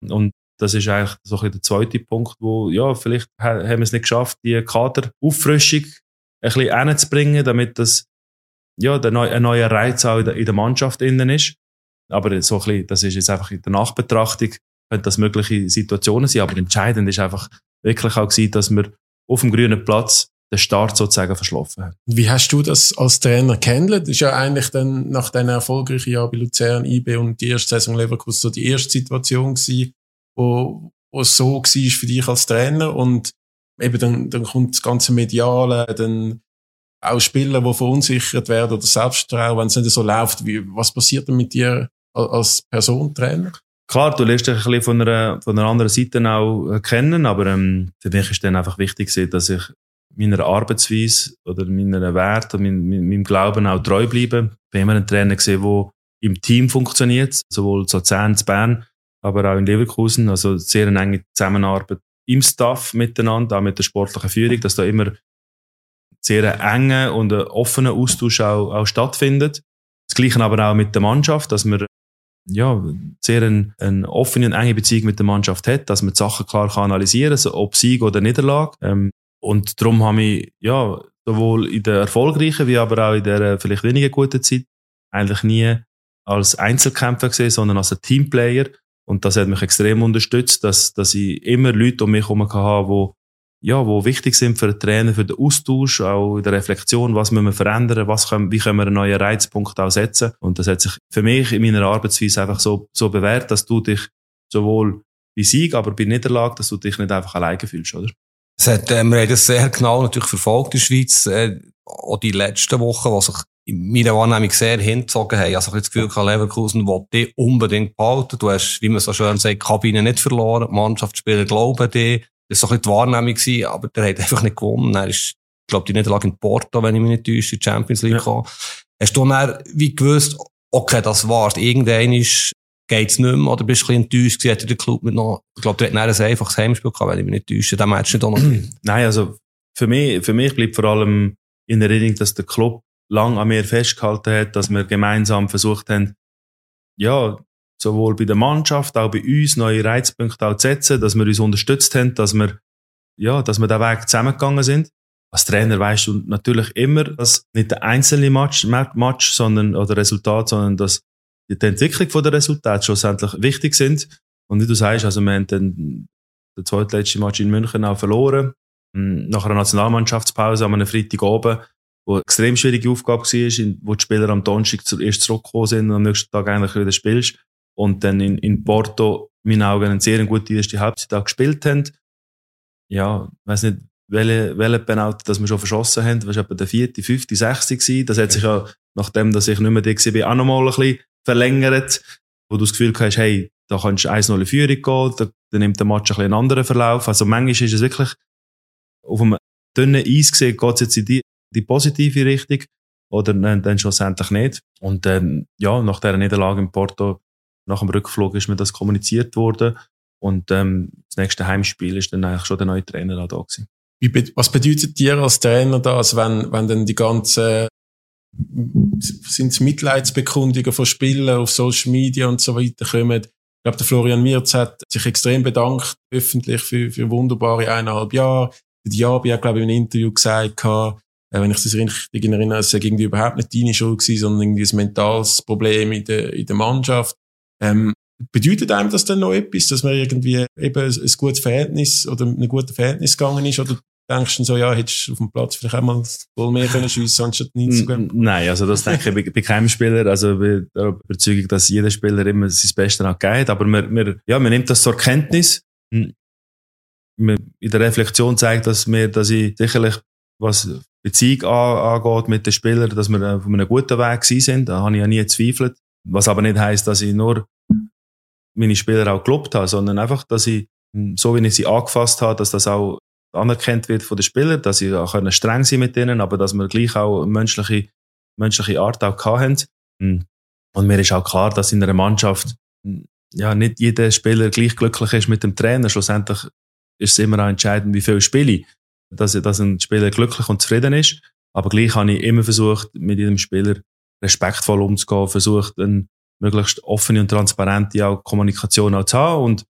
Und das ist eigentlich so ein der zweite Punkt, wo, ja, vielleicht haben wir es nicht geschafft, die Kaderauffrischung ein bisschen hinzubringen, damit das, ja, der neue, ein neuer Reiz auch in der, in der Mannschaft innen ist. Aber so ein bisschen, das ist jetzt einfach in der Nachbetrachtung, könnte das mögliche Situationen sein. Aber entscheidend ist einfach, wirklich auch gewesen, dass wir auf dem grünen Platz den Start sozusagen verschlafen haben. Wie hast du das als Trainer kennengelernt? Das ist ja eigentlich dann nach den erfolgreichen Jahren bei Luzern, IB und die erste Saison Leverkusen so die erste Situation gewesen, wo, wo es so war für dich als Trainer und eben dann, dann kommt das ganze Mediale, dann auch Spieler, die verunsichert werden oder Selbstvertrauen, wenn es nicht so läuft. Wie, was passiert denn mit dir als Person, Trainer? klar, du lernst dich ein bisschen von einer, von einer anderen Seite auch kennen, aber ähm, für mich ist dann einfach wichtig, dass ich meiner Arbeitsweise oder meiner Wert und meinem, meinem Glauben auch treu bleibe. Ich bin immer ein Trainer gesehen, der im Team funktioniert, sowohl zu Zehn, zu Bern, aber auch in Leverkusen. Also sehr eine enge Zusammenarbeit im Staff miteinander, auch mit der sportlichen Führung, dass da immer sehr engen und offener Austausch auch, auch stattfindet. Das Gleiche aber auch mit der Mannschaft, dass man ja, sehr eine, eine offene und enge Beziehung mit der Mannschaft hat, dass man die Sachen klar kann analysieren kann, ob Sieg oder Niederlage. Ähm, und darum habe ich ja, sowohl in der erfolgreichen wie aber auch in der vielleicht weniger guten Zeit eigentlich nie als Einzelkämpfer gesehen, sondern als ein Teamplayer. Und das hat mich extrem unterstützt, dass, dass ich immer Leute um mich herum hatte, die ja, wo wichtig sind für den Trainer, für den Austausch, auch in der Reflexion, was müssen wir verändern, was können, wie können wir einen neuen Reizpunkt auch setzen. Und das hat sich für mich in meiner Arbeitsweise einfach so, so bewährt, dass du dich sowohl bei Sieg, aber bei Niederlage, dass du dich nicht einfach alleine fühlst, oder? Es hat, äh, wir haben das sehr genau natürlich verfolgt in der Schweiz, äh, auch die letzten Wochen, was sich in meiner Wahrnehmung sehr hingezogen haben. Also ich habe das Gefühl, Leverkusen will dich unbedingt behalten. Du hast, wie man so schön sagt, die Kabine nicht verloren. Die Mannschaftsspieler glauben dir. Das war so ein bisschen die Wahrnehmung, gewesen, aber der hat einfach nicht gewonnen. Er ist, ich glaube, die Niederlage in Porto, wenn ich mich nicht täusche, in die Champions League ja. gekommen. Hast du dann wie gewusst, okay, das war's. Irgendwann ist, geht's nicht mehr, oder bist du ein bisschen enttäuscht gewesen, hat der Club mit noch, ich glaube, der hat dann ein einfaches Heimspiel gehabt, wenn ich mich nicht täusche. Den Match nicht auch noch Nein, also, für mich, für mich bleibt vor allem in Erinnerung, dass der Club lang an mir festgehalten hat, dass wir gemeinsam versucht haben, ja, sowohl bei der Mannschaft, auch bei uns neue Reizpunkte auch zu setzen, dass wir uns unterstützt haben, dass wir, ja, dass wir den Weg zusammengegangen sind. Als Trainer weißt du natürlich immer, dass nicht der einzelne Match, Match sondern, oder Resultat, sondern dass die Entwicklung von der Resultate schlussendlich wichtig sind. Und wie du sagst, also wir haben den, den zweitletzten Match in München auch verloren. Hm, nach einer Nationalmannschaftspause am Freitag oben wo eine extrem schwierige Aufgabe war, wo die Spieler am Donnerstag erst zurückgekommen sind und am nächsten Tag eigentlich wieder spielst. Und dann in, in Porto, in meinen Augen, eine sehr gute erste Halbzeit auch gespielt haben. Ja, ich weiss nicht, welche, welche Penalty, dass wir schon verschossen haben. Das war etwa der vierte, fünfte, sechste gewesen. Das hat sich ja, nachdem, dass ich nicht mehr da war, auch nochmal ein bisschen verlängert. Wo du das Gefühl hast, hey, da kannst du 1-0 in Führung gehen, da, dann nimmt der Match ein einen anderen Verlauf. Also manchmal ist es wirklich auf einem dünnen Eis gesehen, geht es jetzt in die, die positive Richtung oder dann, dann schlussendlich nicht. Und ähm, ja, nach dieser Niederlage in Porto, nach dem Rückflug ist mir das kommuniziert worden und ähm, das nächste Heimspiel ist dann eigentlich schon der neue Trainer da gewesen. was bedeutet dir als Trainer das, wenn, wenn dann die ganzen sind es Mitleidsbekundungen von Spielern auf Social Media und so weiter kommen. Ich glaube, der Florian Wirz hat sich extrem bedankt, öffentlich für, für wunderbare eineinhalb Jahre. Der Diaby hat, glaube ich, in einem Interview gesagt, äh, wenn ich das richtig erinnere, es irgendwie überhaupt nicht deine Schuld gewesen, sondern irgendwie ein mentales Problem in der, in der Mannschaft. Ähm, bedeutet einem das denn noch etwas, dass man irgendwie eben ein, ein gutes Verhältnis oder ein gutes Verhältnis gegangen ist oder denkst du so, ja, hättest du auf dem Platz vielleicht auch mal wohl mehr können schiessen anstatt 90 Nein, also das denke ich bei, keinem Spieler. Also bei der Überzeugung, dass jeder Spieler immer sein Bestes auch geht. Aber man, man, ja, man nimmt das zur Kenntnis. In der Reflexion zeigt das mir, dass ich sicherlich, was Beziehung angeht mit den Spielern, dass wir auf einem guten Weg sind. Da habe ich ja nie gezweifelt. Was aber nicht heisst, dass ich nur meine Spieler auch gelobt habe, sondern einfach, dass ich, so wie ich sie angefasst habe, dass das auch anerkannt wird von den Spielern, dass sie auch streng sein mit denen, aber dass wir gleich auch eine menschliche, menschliche Art auch haben. Und mir ist auch klar, dass in einer Mannschaft ja, nicht jeder Spieler gleich glücklich ist mit dem Trainer. Schlussendlich ist es immer auch entscheidend, wie viel spiele ich dass, dass ein Spieler glücklich und zufrieden ist. Aber gleich habe ich immer versucht, mit jedem Spieler respektvoll umzugehen, versucht, eine möglichst offene und transparente auch Kommunikation auch zu haben und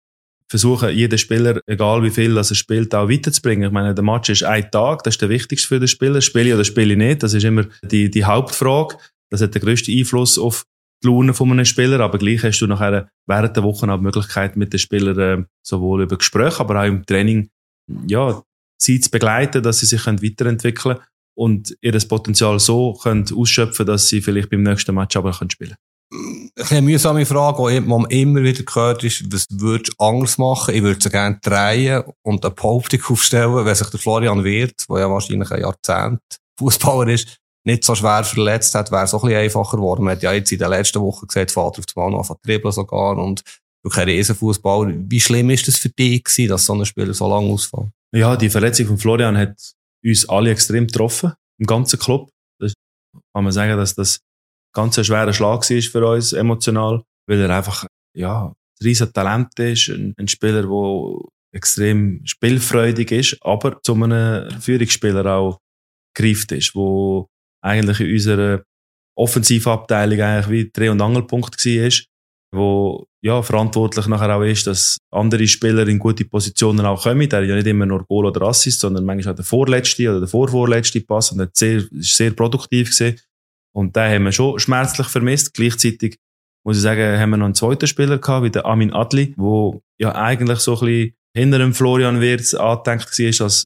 versuchen, jeden Spieler, egal wie viel er spielt, auch weiterzubringen. Ich meine, der Match ist ein Tag, das ist der wichtigste für den Spieler. Spiele ich oder spiele ich nicht? Das ist immer die, die Hauptfrage. Das hat den grössten Einfluss auf die Laune von einem Spieler, aber gleich hast du nachher während der Woche auch die Möglichkeit, mit den Spielern äh, sowohl über Gespräche, aber auch im Training, ja, sie zu begleiten, dass sie sich weiterentwickeln können und ihr Potenzial so können ausschöpfen dass sie vielleicht beim nächsten Match aber können spielen eine mühsame Frage, die man immer wieder gehört ist, was würdest du anders machen? Ich würde sie gerne drehen und eine Behauptung aufstellen, wenn sich der Florian Wirth, der ja wahrscheinlich ein Jahrzehnt Fußballer ist, nicht so schwer verletzt hat, wäre es auch ein bisschen einfacher geworden. Man hat ja jetzt in den letzten Wochen gesehen, Vater auf dem Mann auf dribbeln sogar und wirklich ein Riesenfußball. Wie schlimm ist das für dich gewesen, dass so ein Spieler so lange ausfällt? Ja, die Verletzung von Florian hat uns alle extrem getroffen, im ganzen Club. Das kann man sagen, dass das ganz ein schwerer Schlag war für uns emotional, weil er einfach, ja, ein riesen Talent ist, ein, ein Spieler, der extrem spielfreudig ist, aber zu einem Führungsspieler auch gereift ist, wo eigentlich in unserer Offensivabteilung eigentlich wie Dreh- und Angelpunkt war, wo ja, verantwortlich nachher auch ist, dass andere Spieler in gute Positionen auch kommen. Der ja nicht immer nur Goal oder Assist, sondern manchmal auch der vorletzte oder der vorvorletzte Pass und hat sehr, sehr produktiv gesehen. Und den haben wir schon schmerzlich vermisst. Gleichzeitig muss ich sagen, haben wir noch einen zweiten Spieler gehabt, wie der Amin Adli, wo ja eigentlich so ein bisschen hinter dem Florian Wirtz angedenkt war als,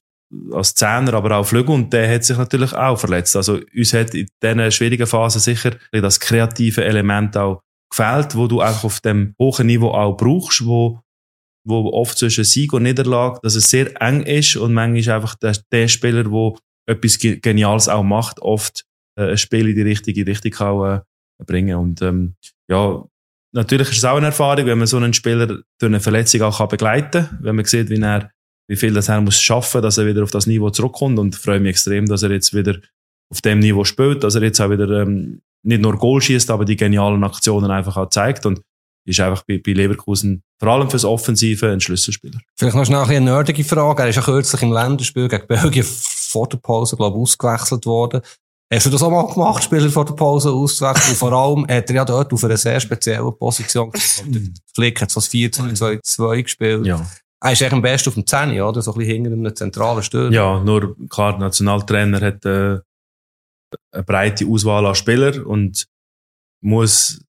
als Zehner, aber auch Flügel. Und der hat sich natürlich auch verletzt. Also uns hat in diesen schwierigen Phasen sicher das kreative Element auch gefällt, wo du einfach auf dem hohen Niveau auch brauchst, wo, wo oft zwischen Sieg und Niederlage, dass es sehr eng ist und manchmal einfach der, der Spieler, der etwas Geniales auch macht, oft äh, ein Spiel in die richtige Richtung auch äh, bringen. Und ähm, ja, natürlich ist es auch eine Erfahrung, wenn man so einen Spieler durch eine Verletzung auch kann begleiten kann, wenn man sieht, wie er wie viel das er muss schaffen, dass er wieder auf das Niveau zurückkommt und freue mich extrem, dass er jetzt wieder auf dem Niveau spielt, dass er jetzt auch wieder ähm, nicht nur Goal schießt, aber die genialen Aktionen einfach auch zeigt und ist einfach bei, bei Leverkusen vor allem fürs Offensive ein Schlüsselspieler. Vielleicht noch schnell eine nerdige Frage. Er ist ja kürzlich im Länderspiel gegen Belgien vor der Pause, glaube ich, ausgewechselt worden. Hast du das auch mal gemacht, Spieler vor der Pause auszuwechseln? vor allem hat er ja dort auf einer sehr speziellen Position Flick hat so 4-2-2 gespielt. Ja. Er ist eigentlich am besten auf dem 10, oder? So ein bisschen hinter einem zentralen Stürmer. Ja, nur klar, der Nationaltrainer hat äh, eine breite Auswahl an Spielern und muss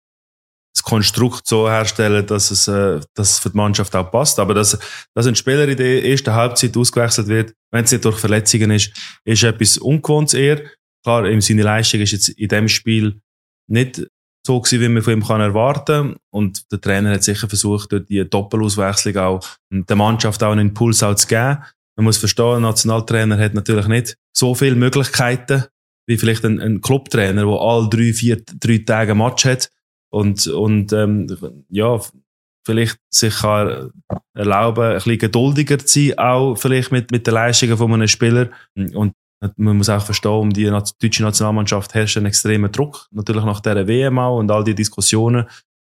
das Konstrukt so herstellen, dass es, äh, dass es für die Mannschaft auch passt. Aber dass, dass ein Spieler in der ersten Halbzeit ausgewechselt wird, wenn es nicht durch Verletzungen ist, ist etwas Ungewohntes eher. Klar, seine Leistung ist jetzt in dem Spiel nicht so gewesen, wie man von ihm kann erwarten Und der Trainer hat sicher versucht, durch die Doppelauswechslung auch der Mannschaft auch einen Impuls zu geben. Man muss verstehen, ein Nationaltrainer hat natürlich nicht so viele Möglichkeiten, wie vielleicht ein, ein Clubtrainer, der alle drei, vier, drei Tage ein Match hat und, und ähm, ja, vielleicht sich kann erlauben, ein bisschen geduldiger zu sein, auch vielleicht mit, mit den Leistungen von einem Spieler. Und man muss auch verstehen, um die deutsche Nationalmannschaft herrscht ein extremer Druck. Natürlich nach dieser WM auch und all die Diskussionen.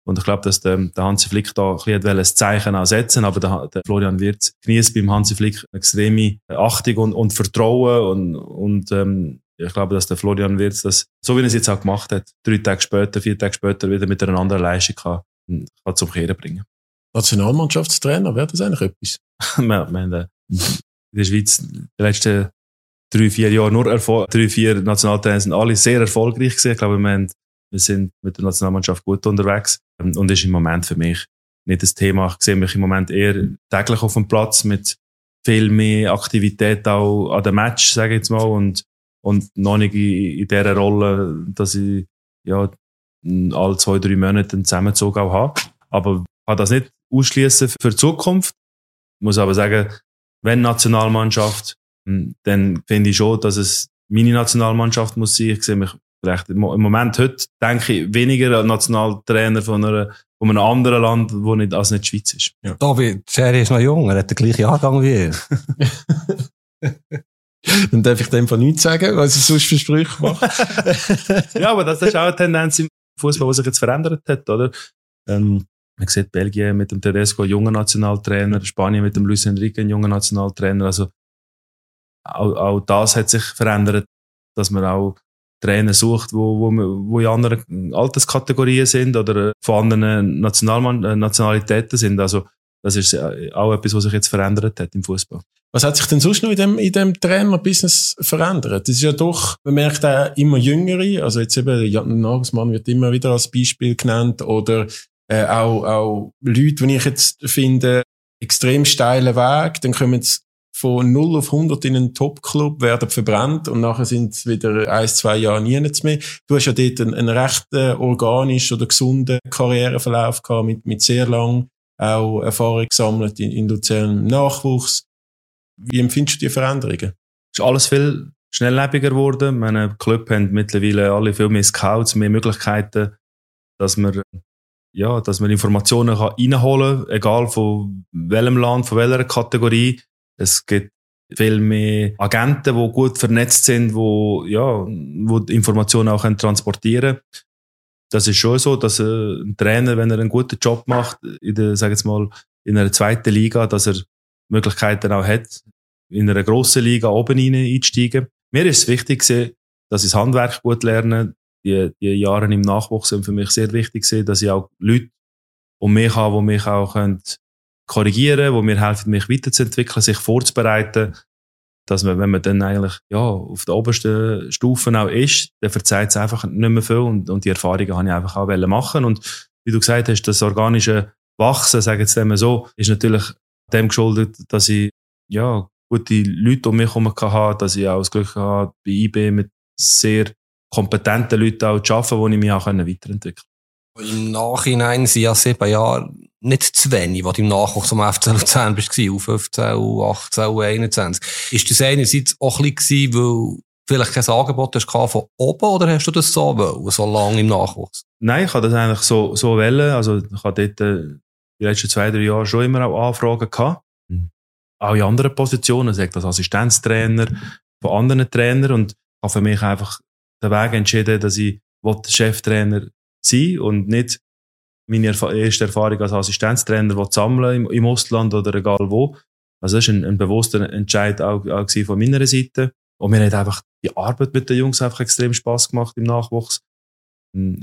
Und ich glaube, dass der, der Hansi Flick da ein, bisschen ein Zeichen auch setzen aber der, der Florian Wirtz genießt beim Hansi Flick extreme Achtung und, und Vertrauen und, und ähm, ich glaube, dass der Florian Wirtz das, so wie er es jetzt auch gemacht hat, drei Tage später, vier Tage später wieder mit einer anderen Leistung kann, kann zum Kehren bringen. Nationalmannschaftstrainer, wäre das eigentlich etwas? wir, wir haben in der Schweiz die letzten drei, vier Jahre nur Erfolg, drei, vier Nationaltrainer sind alle sehr erfolgreich gewesen. Ich glaube, wir, haben, wir sind mit der Nationalmannschaft gut unterwegs ähm, und ist im Moment für mich nicht das Thema. Ich sehe mich im Moment eher täglich auf dem Platz mit viel mehr Aktivität auch an dem Match, sage ich jetzt mal, und und noch nicht in, in dieser Rolle, dass ich ja, alle zwei, drei Monate einen Zusammenzug auch habe. Aber ich kann das nicht ausschließen für die Zukunft. Ich muss aber sagen, wenn Nationalmannschaft, dann finde ich schon, dass es meine Nationalmannschaft muss sein. Ich sehe mich vielleicht im Moment heute, denke ich, weniger als Nationaltrainer von, einer, von einem anderen Land, wo nicht, als nicht die Schweiz ist. Ja. David, Jerry ist noch jung, er hat den gleichen Jahrgang wie ihr. Dann darf ich dem von nichts sagen, was ich sonst für Sprüche mache. ja, aber das ist auch eine Tendenz im Fußball, die sich jetzt verändert hat, oder? Ähm, man sieht Belgien mit dem Tedesco, ein junger Nationaltrainer, Spanien mit dem Luis Enrique, junger Nationaltrainer. Also, auch, auch das hat sich verändert, dass man auch Trainer sucht, wo, wo, wo in anderen Alterskategorien sind oder von anderen Nationalmann, äh, Nationalitäten sind. Also, das ist auch etwas, was sich jetzt verändert hat im Fußball. Was hat sich denn sonst noch in dem, in dem Trainer-Business verändert? Das ist ja doch, man merkt auch immer Jüngere, also jetzt eben, Jan Nagelsmann wird immer wieder als Beispiel genannt, oder äh, auch, auch Leute, die ich jetzt finde, extrem steilen Weg, dann kommen sie von 0 auf 100 in einen Top-Club, werden verbrannt und nachher sind es wieder ein, zwei Jahre nie mehr. Du hast ja dort einen, einen recht äh, organischen oder gesunden Karriereverlauf gehabt, mit, mit sehr lang auch Erfahrung gesammelt in, in Luzern im Nachwuchs. Wie empfindest du die Veränderungen? Ist alles viel schnelllebiger geworden. Meine Club haben mittlerweile alle viel mehr Scouts, mehr Möglichkeiten, dass man ja, dass man Informationen kann reinholen kann, egal von welchem Land, von welcher Kategorie. Es gibt viel mehr Agenten, die gut vernetzt sind, wo ja, wo die Informationen auch transportieren können. Das ist schon so, dass ein Trainer, wenn er einen guten Job macht, in der, sag jetzt mal, in einer zweiten Liga, dass er Möglichkeiten auch hat, in einer grossen Liga oben einsteigen. Mir ist es wichtig, dass ich das Handwerk gut lerne. Die, die Jahre im Nachwuchs sind für mich sehr wichtig, dass ich auch Leute um mich habe, die mich auch korrigieren die mir helfen, mich weiterzuentwickeln, sich vorzubereiten, dass man, wenn man dann eigentlich ja, auf der obersten Stufe auch ist, dann verzeiht es einfach nicht mehr viel und, und die Erfahrungen habe ich einfach auch machen und wie du gesagt hast, das organische Wachsen, sagen jetzt so, ist natürlich dem geschuldet, dass ich ja, gute Leute um mich herum hatte, dass ich auch das Glück hatte, bei IB mit sehr kompetenten Leuten auch zu arbeiten, wo ich mich auch weiterentwickeln konnte. Im Nachhinein sind ja sieben Jahre nicht zu wenig, was du im Nachwuchs am FC Luzern bist, U 15, U 18, U 21. Ist das einerseits auch ein bisschen, weil vielleicht kein Angebot hast von oben oder hast du das so wollen, so lange im Nachwuchs? Nein, ich habe das eigentlich so, so wollen. Also ich habe dort äh, die letzten zwei, drei Jahre schon immer auch Anfragen gehabt. Mhm. Auch in anderen Positionen, sagt als Assistenztrainer von anderen Trainern und habe für mich einfach den Weg entschieden, dass ich Cheftrainer sein und nicht meine Erf erste Erfahrung als Assistenztrainer sammeln im, im Ausland oder egal wo. Also das war ein, ein bewusster Entscheid auch, auch von meiner Seite. Und mir hat einfach die Arbeit mit den Jungs einfach extrem Spaß gemacht im Nachwuchs.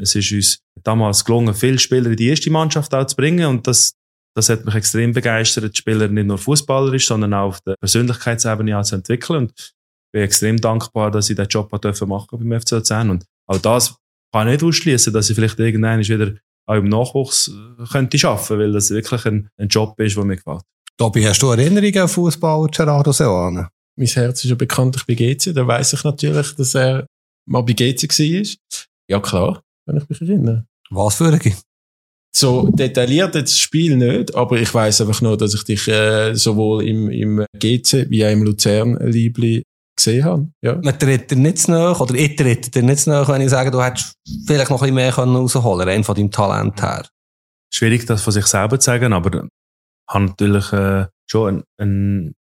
Es ist uns damals gelungen, viele Spieler in die erste Mannschaft auch zu bringen und das, das hat mich extrem begeistert, die Spieler nicht nur fußballerisch, sondern auch auf der Persönlichkeitsebene zu entwickeln und ich bin extrem dankbar, dass ich diesen Job machen durfte beim FC Luzern und auch das kann ich nicht ausschließen, dass ich vielleicht irgendwann wieder auch im Nachwuchs äh, könnte arbeiten, weil das wirklich ein, ein Job ist, der mir gefällt. Tobi, hast du Erinnerungen an Fußballer Gerardo Seoane? Mein Herz ist ja bekanntlich bei GC, da weiss ich natürlich, dass er mal bei GC war. Ja klar, wenn ich mich erinnere. Was für ein so detailliert das Spiel nicht, aber ich weiß einfach nur, dass ich dich äh, sowohl im, im GC wie auch im Luzern-Liebli gesehen habe. Ja. Man tritt dir nicht nach, oder ich tritt dir nicht nach, wenn ich sage, du hättest vielleicht noch ein bisschen mehr rausholen können, rein von deinem Talent her. Schwierig, das von sich selber zu sagen, aber ich habe natürlich äh, schon ein, ein,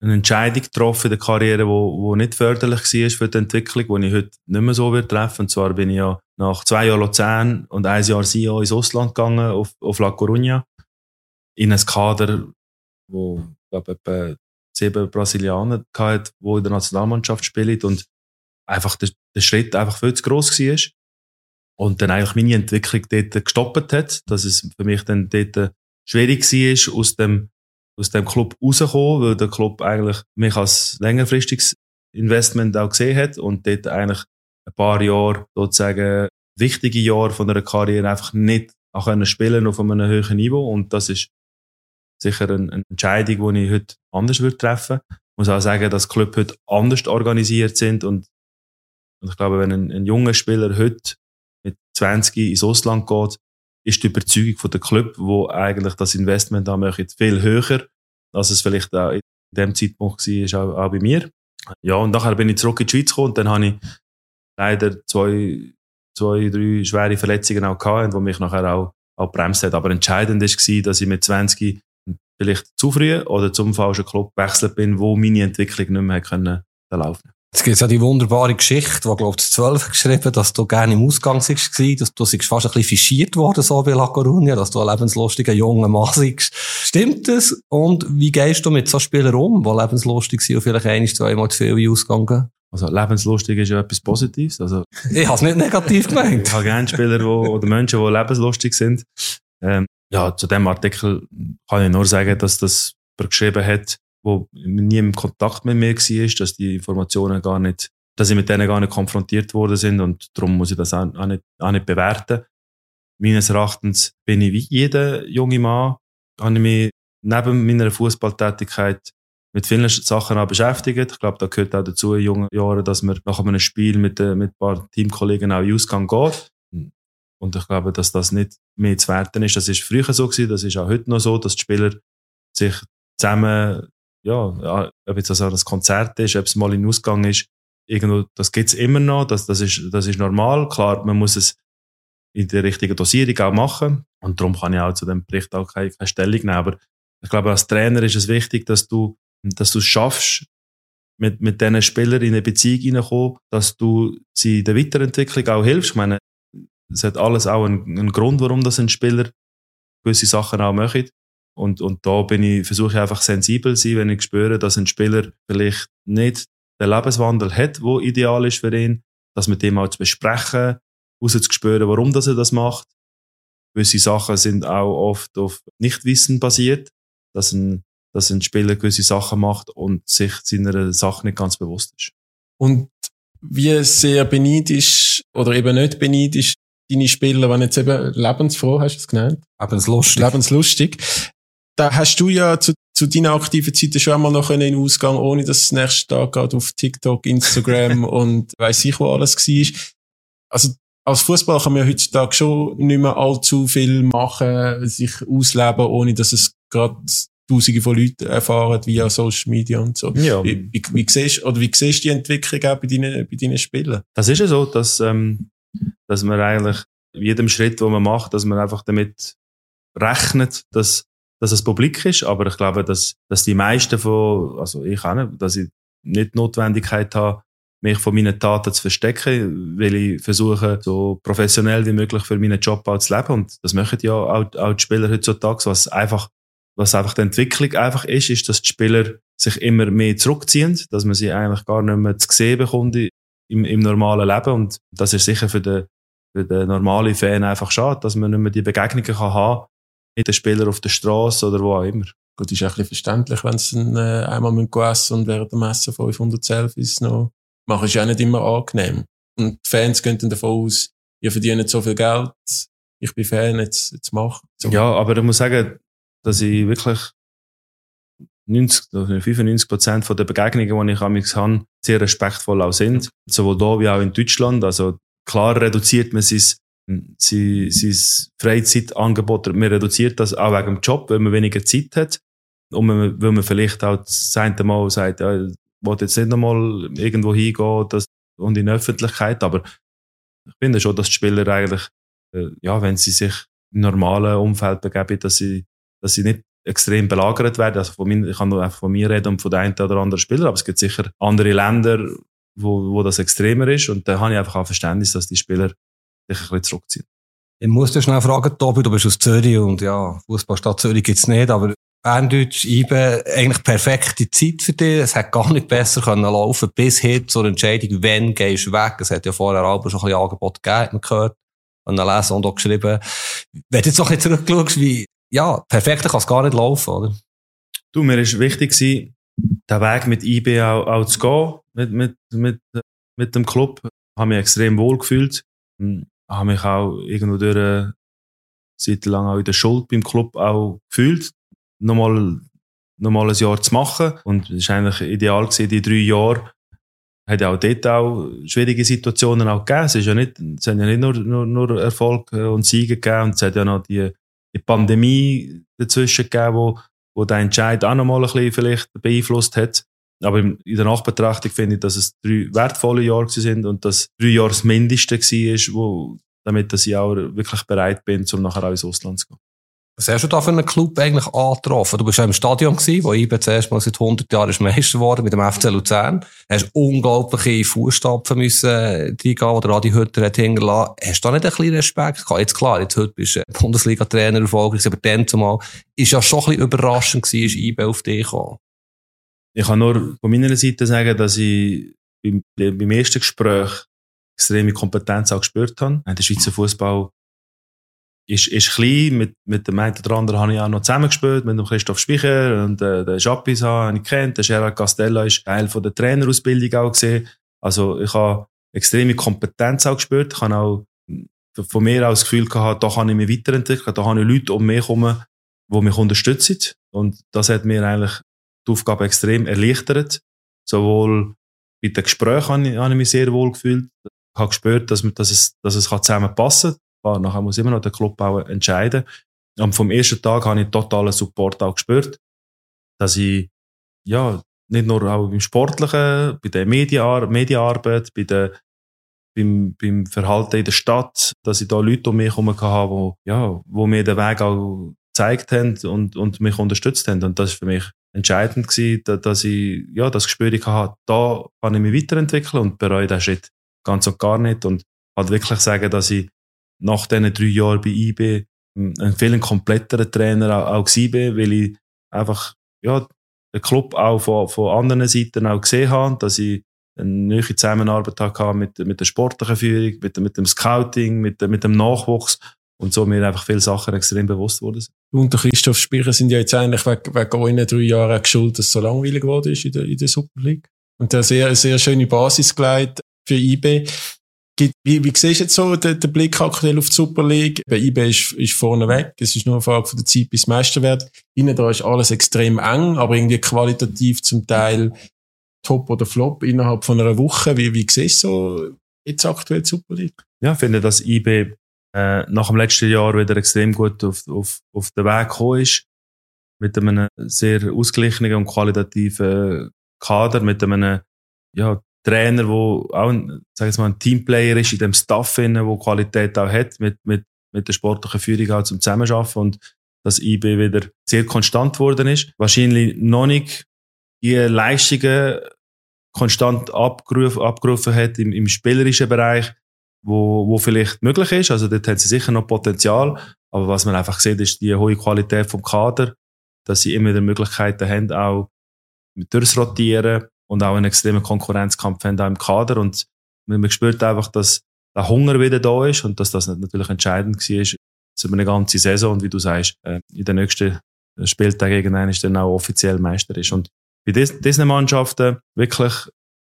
eine Entscheidung getroffen in der Karriere, wo, wo nicht förderlich war für die Entwicklung, die ich heute nicht mehr so wird treffen. Und zwar bin ich ja nach zwei Jahren Luzern und ein Jahr SIO ins Ausland gegangen, auf, auf La Coruña, in ein Kader, wo, ich glaube, etwa sieben Brasilianer gehabt, die in der Nationalmannschaft spielen und einfach der, der Schritt einfach viel zu gross war. Und dann eigentlich meine Entwicklung dort gestoppt hat, dass es für mich dann dort schwierig war, aus dem, aus dem Club rauszukommen, weil der Club eigentlich mich als längerfristiges Investment auch gesehen hat und dort eigentlich ein paar Jahre sozusagen wichtige Jahre von einer Karriere einfach nicht auch können spielen auf einem höheren Niveau und das ist sicher eine Entscheidung, die ich heute anders würde treffen. Ich muss auch sagen, dass Club heute anders organisiert sind und, und ich glaube, wenn ein, ein junger Spieler heute mit 20 ins Ausland geht, ist die Überzeugung von der Club, wo eigentlich das Investment da möchte, viel höher, als es vielleicht auch in dem Zeitpunkt war, auch, auch bei mir. Ja, und nachher bin ich zurück in die Schweiz gekommen und dann habe ich leider zwei, zwei, drei schwere Verletzungen auch gehabt, die mich nachher auch, auch bremst hat. Aber entscheidend war, dass ich mit 20 vielleicht zu früh oder zum falschen Club gewechselt bin, wo meine Entwicklung nicht mehr können laufen Es gibt ja die wunderbare Geschichte, die, glaube ich, 12 geschrieben dass du gerne im Ausgang warst, dass du fast ein bisschen fischiert worden, so wie La Coruña, dass du ein lebenslustiger junger Mann bist. Stimmt das? Und wie gehst du mit so Spielern um, die lebenslustig sind und vielleicht ein, zweimal zu viel ausgegangen? Also lebenslustig ist ja etwas Positives. Also, ich habe es nicht negativ gemeint. ich habe gerne Spieler wo, oder Menschen, die lebenslustig sind. Ähm, ja, zu dem Artikel kann ich nur sagen, dass das geschrieben hat, wo nie im Kontakt mit mir war, dass die Informationen gar nicht, dass ich mit denen gar nicht konfrontiert worden sind und darum muss ich das auch nicht, auch nicht bewerten. Meines Erachtens bin ich wie jeder junge Mann, habe ich mich neben meiner Fußballtätigkeit mit vielen Sachen auch beschäftigt. Ich glaube, da gehört auch dazu in jungen Jahren, dass man nach einem Spiel mit, äh, mit ein paar Teamkollegen auch in Ausgang geht. Und ich glaube, dass das nicht mehr zu werten ist. Das ist früher so gewesen, das ist auch heute noch so, dass die Spieler sich zusammen, ja, ob jetzt also ein Konzert ist, ob es mal in Ausgang ist, irgendwo, das gibt's immer noch, das, das ist, das ist normal. Klar, man muss es in der richtigen Dosierung auch machen. Und darum kann ich auch zu dem Bericht auch keine, keine Stellung nehmen. Aber ich glaube, als Trainer ist es wichtig, dass du, dass du es schaffst, mit, mit diesen Spielern in eine Beziehung hineinkommen, dass du sie in der Weiterentwicklung auch hilfst. Ich meine, es hat alles auch einen, einen Grund, warum das ein Spieler gewisse Sachen auch macht. Und, und da bin ich, versuche ich einfach sensibel zu sein, wenn ich spüre, dass ein Spieler vielleicht nicht den Lebenswandel hat, wo ideal ist für ihn, dass mit dem auch zu besprechen, rauszuspüren, warum das er das macht. Gewisse Sachen sind auch oft auf Nichtwissen basiert, dass ein, dass ein Spieler gewisse Sachen macht und sich seiner Sache nicht ganz bewusst ist. Und wie sehr beneidisch oder eben nicht beneidisch deine Spieler, wenn jetzt eben lebensfroh, hast du es genannt? Lebenslustig. Lebenslustig. Da hast du ja zu, zu deiner aktiven Zeit schon einmal noch in den Ausgang, ohne dass es nächsten Tag gerade auf TikTok, Instagram und weiss ich wo alles war. Also, als Fußball kann man ja heutzutage schon nicht mehr allzu viel machen, sich ausleben, ohne dass es gerade Tausende von Leuten erfahren via Social Media und so. Ja. Wie, wie, wie siehst, oder wie siehst du die Entwicklung auch bei deinen, bei deinen Spielen? Das ist ja so, dass, ähm, dass man eigentlich jedem Schritt, den man macht, dass man einfach damit rechnet, dass, dass es publik ist. Aber ich glaube, dass, dass die meisten von, also ich auch nicht, dass ich nicht die Notwendigkeit habe, mich von meinen Taten zu verstecken, weil ich versuche, so professionell wie möglich für meinen Job auch zu leben. Und das machen ja auch, auch die Spieler heutzutage, was einfach, was einfach die Entwicklung einfach ist, ist, dass die Spieler sich immer mehr zurückziehen, dass man sie eigentlich gar nicht mehr zu sehen bekommt im, im normalen Leben. Und das ist sicher für den, für den normalen Fan einfach schade, dass man nicht mehr die Begegnungen kann haben mit den Spielern auf der Straße oder wo auch immer. Gut, ist auch ein bisschen verständlich, wenn sie dann, äh, einmal mit essen und während dem Essen 500 Selfies noch machen, ist ja auch nicht immer angenehm. Und die Fans gehen dann davon aus, ihr verdient so viel Geld, ich bin Fan, jetzt, jetzt mach. So. Ja, aber ich muss sagen, dass ich wirklich 90, oder 95 Prozent den Begegnungen, die ich amigs habe, sehr respektvoll auch sind. Sowohl da wie auch in Deutschland. Also klar reduziert man sein, sein, sein Freizeitangebot. Man reduziert das auch wegen dem Job, weil man weniger Zeit hat. Und weil man vielleicht auch das eine Mal sagt, ja, ich will jetzt nicht nochmal irgendwo hingehen das, und in die Öffentlichkeit. Aber ich finde schon, dass die Spieler eigentlich, äh, ja, wenn sie sich im normalen Umfeld begeben, dass sie, dass sie nicht extrem belagert werden. Also von mir, ich kann nur einfach von mir reden und von der einen oder anderen Spieler, aber es gibt sicher andere Länder, wo, wo das extremer ist. Und da habe ich einfach auch Verständnis, dass die Spieler sich ein bisschen zurückziehen. Ich muss dir schnell fragen, Tobi, du bist aus Zürich und ja, Fußballstadt Zürich gibt's nicht, aber Berndeutsch, IBE, eigentlich perfekte Zeit für dich. Es hat gar nicht besser können laufen bis hin zur Entscheidung, wenn gehst du weg. Es hat ja vorher aber schon ein bisschen Angebot gegeben, gehört, und lesen und auch geschrieben. Wenn du jetzt noch ein bisschen zurückschaust, wie, ja, perfekter kann es gar nicht laufen, oder? Du, mir ist wichtig gewesen, den Weg mit IB auch, auch zu gehen, mit, mit, mit, mit dem Club. Ich habe mich extrem wohl gefühlt. Ich habe mich auch irgendwo durch eine Zeit lang auch in der Schuld beim Club auch gefühlt. Nochmal, nochmal ein Jahr zu machen. Und es war eigentlich ideal gewesen, die drei Jahre. Hat ja auch dort auch schwierige Situationen auch gegeben. Es ist ja nicht, es haben ja nicht nur, nur, nur Erfolg und Siege gegeben. Und es hat ja noch die, die Pandemie dazwischen gegeben, wo, wo der Entscheid auch noch mal ein bisschen vielleicht beeinflusst hat. Aber in der Nachbetrachtung finde ich, dass es drei wertvolle Jahre sind und dass drei Jahre das Mindeste war, wo, damit dass ich auch wirklich bereit bin, um nachher auch ins Ausland zu gehen. Was hast du da für einen Club eigentlich angetroffen? Du bist ja im Stadion gewesen, wo IBE zuerst mal seit 100 Jahren ist Meister geworden mit dem FC Luzern. Hast unglaubliche Fußstapfen müssen reingehen, oder Adi Hütter hat hingelassen. Hast du da nicht ein bisschen Respekt gehabt? Jetzt klar, jetzt heute bist du Bundesliga-Trainer erfolgreich, aber dann zumal ist ja schon ein bisschen überraschend gewesen, ist IBE auf dich gekommen. Ich kann nur von meiner Seite sagen, dass ich beim, beim ersten Gespräch extreme Kompetenz auch gespürt habe. Der Schweizer Fußball ist, ist klein. Mit, mit dem einen oder anderen habe ich auch noch zusammengespielt, mit dem Christoph Spicher und äh, den Jappis habe ich kennt. Der Gerard Castella ist Teil von der Trainerausbildung auch gesehen. Also ich habe extreme Kompetenz auch gespürt. Ich habe auch von mir aus das Gefühl gehabt, da kann ich mich weiterentwickeln, da habe ich Leute um mich herum, die mich unterstützen. Und das hat mir eigentlich die Aufgabe extrem erleichtert. Sowohl bei den Gesprächen habe ich, habe ich mich sehr wohl gefühlt. Ich habe gespürt, dass, dass es, dass es zusammenpassen kann. Klar, nachher muss immer noch der Club auch entscheiden. Und vom ersten Tag habe ich totalen Support auch gespürt, dass ich, ja, nicht nur auch im Sportlichen, bei der Medienarbeit, Medienarbeit bei der, beim, beim Verhalten in der Stadt, dass ich da Leute um mich herum hatte, wo, ja, wo mir den Weg auch gezeigt haben und, und mich unterstützt haben. Und das ist für mich entscheidend gewesen, dass ich, ja, das Gespür hatte, da kann ich mich weiterentwickeln und bereue den Schritt ganz und gar nicht. Und halt wirklich sagen, dass ich nach diesen drei Jahren bei IB ein viel kompletterer Trainer auch, auch war, weil ich einfach, ja, den Club auch von, von anderen Seiten auch gesehen habe, dass ich eine neue Zusammenarbeit hatte mit, mit der sportlichen Führung, mit, mit dem Scouting, mit, mit dem Nachwuchs und so mir einfach viele Sachen extrem bewusst wurden. Du und der Christoph Spiecher sind ja jetzt eigentlich wegen, wegen euren drei Jahren geschuldet, dass es so langweilig geworden ist in der, in der Super League. Und eine sehr, sehr schöne Basis gelegt für IB. Wie, wie siehst du jetzt so den, den Blick aktuell auf die Super League? Bei IB ist, ist vorne weg. Es ist nur eine Frage von der Zeit bis Meisterwert. Innen da ist alles extrem eng, aber irgendwie qualitativ zum Teil Top oder Flop innerhalb von einer Woche. Wie, wie siehst du so jetzt aktuell die Super League? Ja, ich finde, dass IB äh, nach dem letzten Jahr wieder extrem gut auf, auf, auf den Weg gekommen ist. Mit einem sehr ausgeglichenen und qualitativen Kader, mit einem ja, Trainer, der auch ein, sag ich mal, ein Teamplayer ist in dem Staff, der Qualität auch hat, mit, mit, mit der sportlichen Führung auch zum Zusammenarbeiten und dass IB wieder sehr konstant geworden ist. Wahrscheinlich noch nicht die Leistungen konstant abgerufen, abgerufen hat im, im spielerischen Bereich, wo, wo vielleicht möglich ist. Also dort hat sie sicher noch Potenzial. Aber was man einfach sieht, ist die hohe Qualität vom Kader, dass sie immer die Möglichkeiten haben, auch durchrotieren und auch einen extremen Konkurrenzkampf haben auch im Kader. Und man spürt einfach, dass der Hunger wieder da ist und dass das natürlich entscheidend war über eine ganze Saison. Und wie du sagst, äh, in den nächsten Spieltagen irgendwann ist dann auch offiziell Meister ist. Und bei diesen Mannschaften wirklich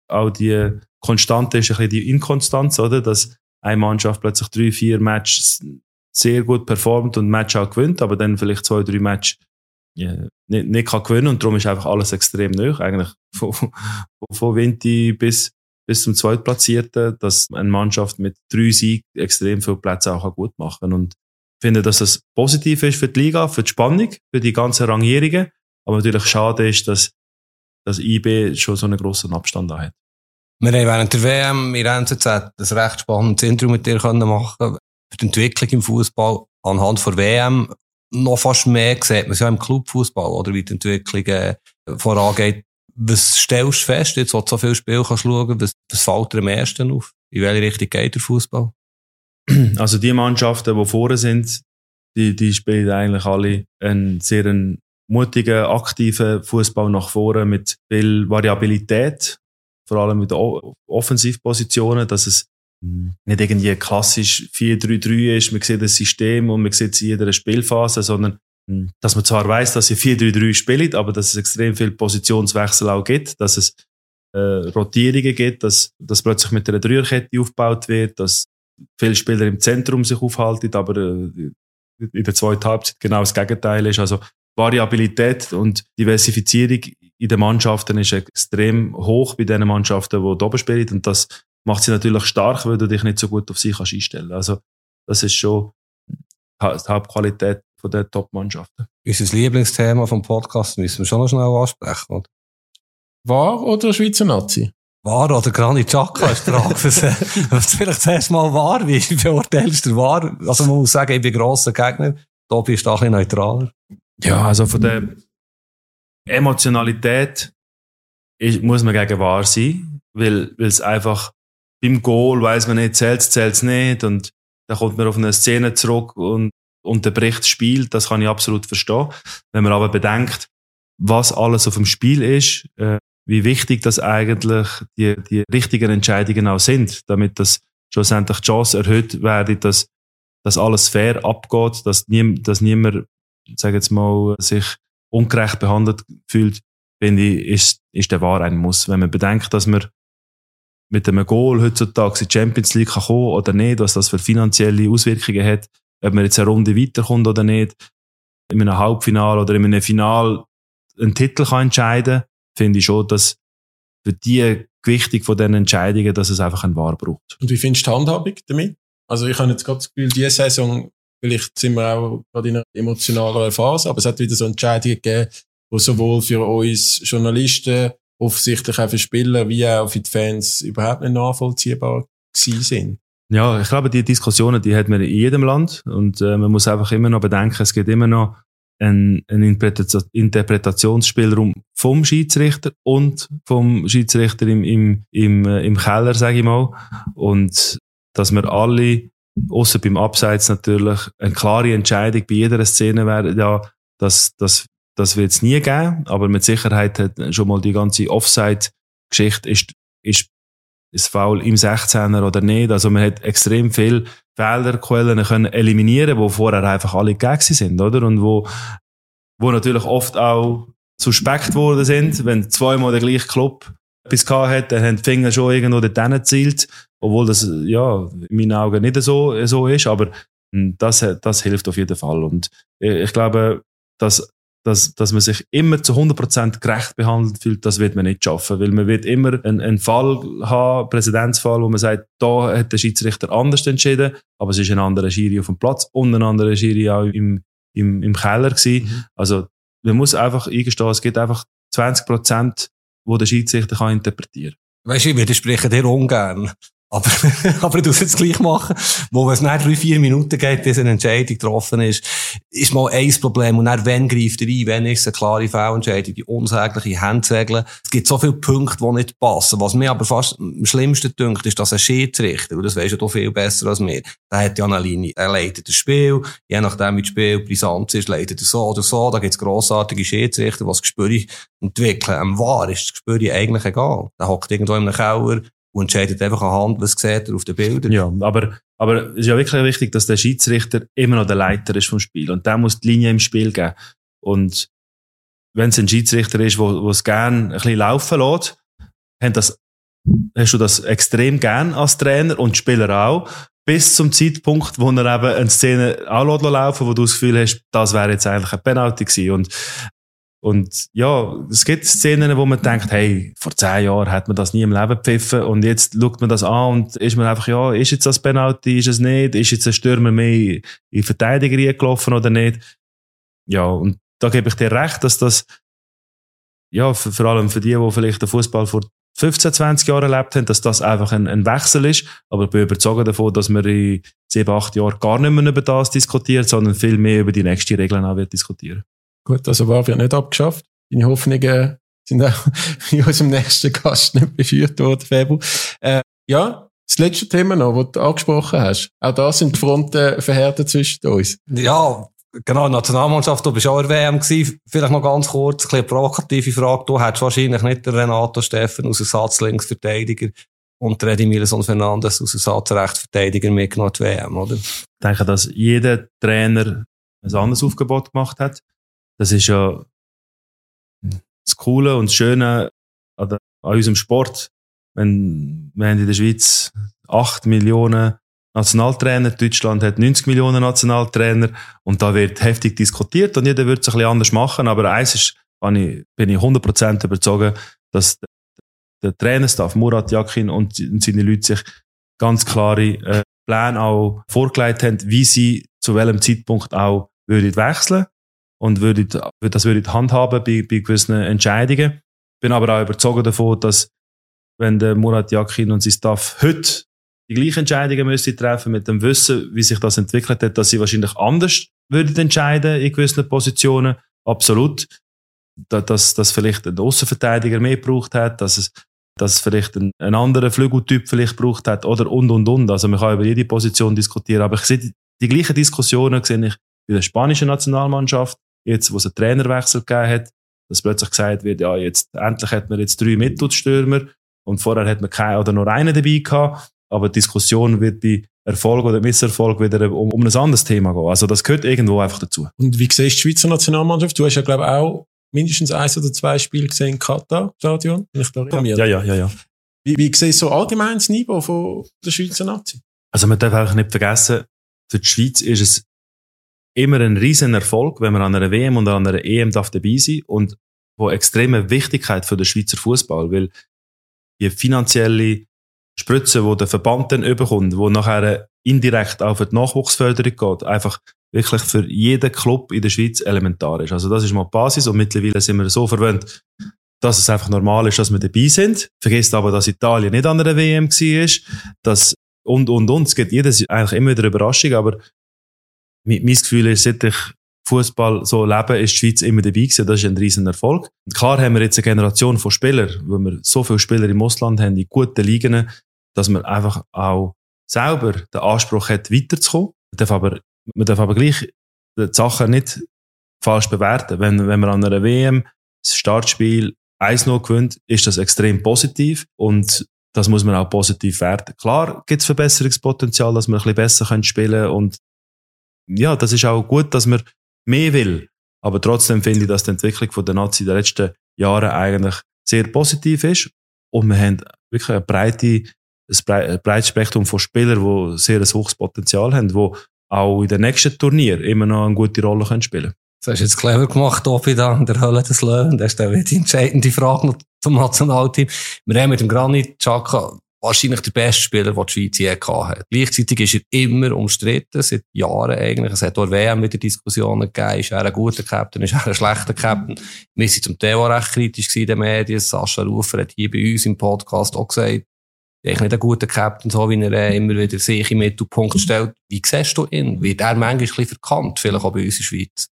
auch die Konstante ist ein bisschen die Inkonstanz, oder? Dass eine Mannschaft plötzlich drei, vier Matches sehr gut performt und Match auch gewinnt, aber dann vielleicht zwei, drei Matches ja, nicht, nicht kann gewinnen und darum ist einfach alles extrem nöch, eigentlich von, von Vinti bis, bis zum Zweitplatzierten, dass eine Mannschaft mit drei Siegen extrem viele Plätze auch gut machen kann. Und ich finde, dass das positiv ist für die Liga, für die Spannung, für die ganzen Rangierungen, aber natürlich schade ist, dass, dass IB schon so einen grossen Abstand da hat. Wir haben während der WM in NZZ ein recht spannendes Interview mit dir machen für die Entwicklung im Fußball anhand der WM noch fast mehr sieht man es ja im Clubfußball, oder wie die Entwicklung äh, vorangeht. Was stellst du fest, jetzt, wo du so viele Spiele kannst schauen, was, was fällt dir am ersten auf? In welche Richtung geht der Fußball? Also die Mannschaften, die vorne sind, die, die spielen eigentlich alle einen sehr mutigen, aktiven Fußball nach vorne mit viel Variabilität, vor allem mit Offensivpositionen, dass es nicht irgendwie klassisch 4-3-3 ist, man sieht das System und man sieht es in jeder Spielphase, sondern hm, dass man zwar weiß, dass sie 4-3-3 spielt, aber dass es extrem viel Positionswechsel auch gibt, dass es äh, Rotierungen gibt, dass, dass plötzlich mit einer Dreierkette aufgebaut wird, dass viele Spieler im Zentrum sich aufhalten, aber äh, in der zweiten Halbzeit genau das Gegenteil ist. Also Variabilität und Diversifizierung in den Mannschaften ist extrem hoch bei den Mannschaften, die oben spielen. Und das macht sie natürlich stark, weil du dich nicht so gut auf sie kannst einstellen Also das ist schon die Hauptqualität von der Top-Mannschaften. Unser Lieblingsthema vom Podcast müssen wir schon noch schnell ansprechen, oder? War oder Schweizer Nazi? War oder Granit Xhaka ist die Frage. was vielleicht zuerst mal war, wie beurteilst du war? Also man muss sagen, ich bin grosser Gegner. Tobi ist da ein bisschen neutraler. Ja, also von der Emotionalität ist, muss man gegen wahr sein, weil, weil es einfach beim Goal weiß man nicht, zählt es, zählt es nicht. Und dann kommt man auf eine Szene zurück und unterbricht das Spiel. Das kann ich absolut verstehen. Wenn man aber bedenkt, was alles auf dem Spiel ist, äh, wie wichtig das eigentlich die, die richtigen Entscheidungen auch sind, damit das schlussendlich die Chance erhöht werde, dass, dass alles fair abgeht, dass, nie, dass niemand, sag jetzt mal, sich ungerecht behandelt fühlt, finde ich, ist, ist der Wahr ein Muss. Wenn man bedenkt, dass man mit einem Goal heutzutage in die Champions League kann kommen oder nicht, was das für finanzielle Auswirkungen hat, ob man jetzt eine Runde weiterkommt oder nicht, in einem Halbfinale oder in einem Final einen Titel kann entscheiden, finde ich schon, dass für die Gewichtung von diesen Entscheidungen, dass es einfach ein Wahr braucht. Und wie findest du die Handhabung damit? Also ich habe jetzt gerade das Gefühl, diese Saison, vielleicht sind wir auch gerade in einer emotionaleren Phase, aber es hat wieder so Entscheidungen gegeben, wo sowohl für uns Journalisten offensichtlich auch für Spieler wie auch für die Fans überhaupt nicht nachvollziehbar sind. Ja, ich glaube, die Diskussionen, die hat man in jedem Land und äh, man muss einfach immer noch bedenken, es gibt immer noch einen, Interpretationsspielraum vom Schiedsrichter und vom Schiedsrichter im, im, im, äh, im Keller, sage ich mal. Und dass wir alle, außer beim Abseits natürlich, eine klare Entscheidung bei jeder Szene wäre, ja, das, das, das wird es nie geben, aber mit Sicherheit hat schon mal die ganze Offside-Geschichte ist, ist ist Foul im 16er oder nicht. Also man hat extrem viel Fehlerquellen können eliminieren, wo vorher einfach alle gegeben sind, oder? Und wo, wo natürlich oft auch suspekt worden sind, wenn zweimal der gleiche Club etwas gehabt hat, dann haben die Finger schon irgendwo dort gezielt, obwohl das, ja, in meinen Augen nicht so, so ist, aber hm, das, das hilft auf jeden Fall. Und ich glaube, dass dass, dass man sich immer zu 100% gerecht behandelt fühlt, das wird man nicht schaffen. Weil man wird immer einen, einen Fall haben, Präzedenzfall, wo man sagt, da hat der Schiedsrichter anders entschieden, aber es ist ein anderer Schiri auf dem Platz und ein anderer Schiri auch im, im, im Keller gewesen. Mhm. Also, man muss einfach eingestehen, es gibt einfach 20%, wo der Schiedsrichter kann interpretieren kann. Weißt du, ich widerspreche dir ungern. Aber, aber du es gleich machen. Wo es nach drei, vier Minuten geht, bis eine Entscheidung getroffen ist, ist mal ein Problem. Und dann, wenn greift er ein? Wenn ist es eine klare Fehlentscheidung? Die unsägliche Handsegeln. Es gibt so viele Punkte, die nicht passen. Was mir aber fast am schlimmsten dünkt, ist, dass ein Schiedsrichter, und das weisst du viel besser als mir, der hat ja eine Linie. Er leitet das Spiel. Je nachdem, wie das Spiel brisant ist, leitet er so oder so. Da gibt es grossartige Schiedsrichter, die das Gespür entwickeln. Am Wahr ist das Gespür eigentlich egal. Der hockt irgendwo in einem Keller, und entscheidet einfach anhand, was sieht er auf den Bildern. Ja, aber, aber es ist ja wirklich wichtig, dass der Schiedsrichter immer noch der Leiter ist vom Spiel und der muss die Linie im Spiel geben. Und wenn es ein Schiedsrichter ist, wo es gern ein bisschen laufen lässt, haben das, hast du das extrem gern als Trainer und Spieler auch, bis zum Zeitpunkt, wo er eben eine Szene auch laufen wo du das Gefühl hast, das wäre jetzt eigentlich ein Penalty gewesen. Und und ja, es gibt Szenen, wo man denkt, hey, vor zehn Jahren hat man das nie im Leben gepfiffen und jetzt schaut man das an und ist man einfach, ja, ist jetzt das Penalty, ist es nicht, ist jetzt ein Stürmer mehr in Verteidiger gelaufen oder nicht? Ja, und da gebe ich dir recht, dass das, ja, vor allem für die, die vielleicht den Fußball vor 15, 20 Jahren erlebt haben, dass das einfach ein, ein Wechsel ist. Aber ich bin überzeugt davon, dass man in sieben, acht Jahren gar nicht mehr über das diskutiert, sondern viel mehr über die nächsten Regeln auch wird diskutieren. Gut, also war wir nicht abgeschafft. Deine Hoffnungen sind auch in unserem nächsten Gast nicht beführt worden, Februar. Äh, ja, das letzte Thema noch, das du angesprochen hast. Auch da sind die Fronten verhärtet zwischen uns. Ja, genau, Nationalmannschaft, du bist auch in der WM gewesen. Vielleicht noch ganz kurz, eine provokative Frage. Du hättest wahrscheinlich nicht den Renato Steffen aus Ersatzlinksverteidiger und der Edmilson Fernandes aus Ersatzrechtsverteidiger mitgenommen die WM, oder? Ich denke, dass jeder Trainer ein anderes Aufgebot gemacht hat. Das ist ja das Coole und das Schöne an, der, an unserem Sport. Wenn, wir haben in der Schweiz 8 Millionen Nationaltrainer, Deutschland hat 90 Millionen Nationaltrainer und da wird heftig diskutiert und jeder wird es ein bisschen anders machen, aber eins ist, bin ich 100% überzeugt, dass der Trainerstaff Murat Yakin und seine Leute sich ganz klare äh, Pläne auch vorgelegt haben, wie sie zu welchem Zeitpunkt auch würden wechseln und würde, das würde handhaben bei, bei gewissen Entscheidungen. Bin aber auch überzeugt davon, dass wenn der Murat Yakin und sein Staff heute die gleichen Entscheidungen müssen treffen mit dem Wissen, wie sich das entwickelt hat, dass sie wahrscheinlich anders würden entscheiden in gewissen Positionen. Absolut. Dass, dass vielleicht ein Außenverteidiger mehr gebraucht hat, dass es, dass vielleicht ein, ein anderer Flügeltyp vielleicht gebraucht hat oder und und und. Also man kann über jede Position diskutieren. Aber ich sehe die, die gleichen Diskussionen sehe ich bei der spanischen Nationalmannschaft, jetzt, wo es einen Trainerwechsel gegeben hat, dass plötzlich gesagt wird, ja, jetzt, endlich hat man jetzt drei Mittelstürmer und vorher hat man keinen oder nur einen dabei gehabt, aber die Diskussion wird bei Erfolg oder Misserfolg wieder um, um ein anderes Thema gehen. Also das gehört irgendwo einfach dazu. Und wie siehst du die Schweizer Nationalmannschaft? Du hast ja, glaube ich, auch mindestens eins oder zwei Spiele gesehen im Katar-Stadion. Ja, ja, ja, ja. Wie, wie siehst du so allgemein das Niveau von der Schweizer Nazi? Also man darf einfach nicht vergessen, für die Schweiz ist es immer ein riesen Erfolg, wenn man an einer WM und an einer EM darf dabei sein und wo extreme Wichtigkeit für den Schweizer Fußball, weil die finanzielle Spritze, wo der Verband dann überkommt, wo nachher indirekt auch für die Nachwuchsförderung geht, einfach wirklich für jeden Club in der Schweiz elementar ist. Also das ist mal die Basis und mittlerweile sind wir so verwöhnt, dass es einfach normal ist, dass wir dabei sind. Vergesst aber, dass Italien nicht an einer WM war, dass und, und, und. Es gibt jedes eigentlich immer wieder Überraschung, aber mein, Gefühl ist, seit ich Fußball so lebe, ist die Schweiz immer dabei gewesen. Das ist ein riesen Erfolg. Klar haben wir jetzt eine Generation von Spielern, wo wir so viele Spieler im Ausland haben, in guten Ligen, dass man einfach auch selber den Anspruch hat, weiterzukommen. Man darf aber, man darf aber gleich die Sachen nicht falsch bewerten. Wenn, wenn man an einer WM das Startspiel 1-0 gewinnt, ist das extrem positiv und das muss man auch positiv werten. Klar gibt es Verbesserungspotenzial, dass wir ein bisschen besser spielen können und ja, das ist auch gut, dass man mehr will. Aber trotzdem finde ich, dass die Entwicklung von der Nazi in den letzten Jahren eigentlich sehr positiv ist. Und wir haben wirklich eine breite, ein breites Spektrum von Spielern, die sehr ein hohes Potenzial haben, die auch in den nächsten Turnier immer noch eine gute Rolle können spielen können. Das hast du jetzt clever gemacht, Tobi, da in der Hölle des Löwen. Das ist dann die entscheidende Frage zum Nationalteam. Wir haben mit dem Granit Xhaka wahrscheinlich der beste Spieler, den die Schweiz je hat. Gleichzeitig ist er immer umstritten, seit Jahren eigentlich. Es hat auch WM wieder Diskussionen gegeben. Ist er ein guter Captain, ist er ein schlechter Captain? Wir sind zum Thema recht kritisch in den Medien. Sascha Rufer hat hier bei uns im Podcast auch gesagt, ist nicht ein guter Captain, so wie er äh, immer wieder sich im Mittelpunkt stellt. Wie siehst du ihn? Wird er manchmal ein bisschen verkannt, vielleicht auch bei uns in der Schweiz?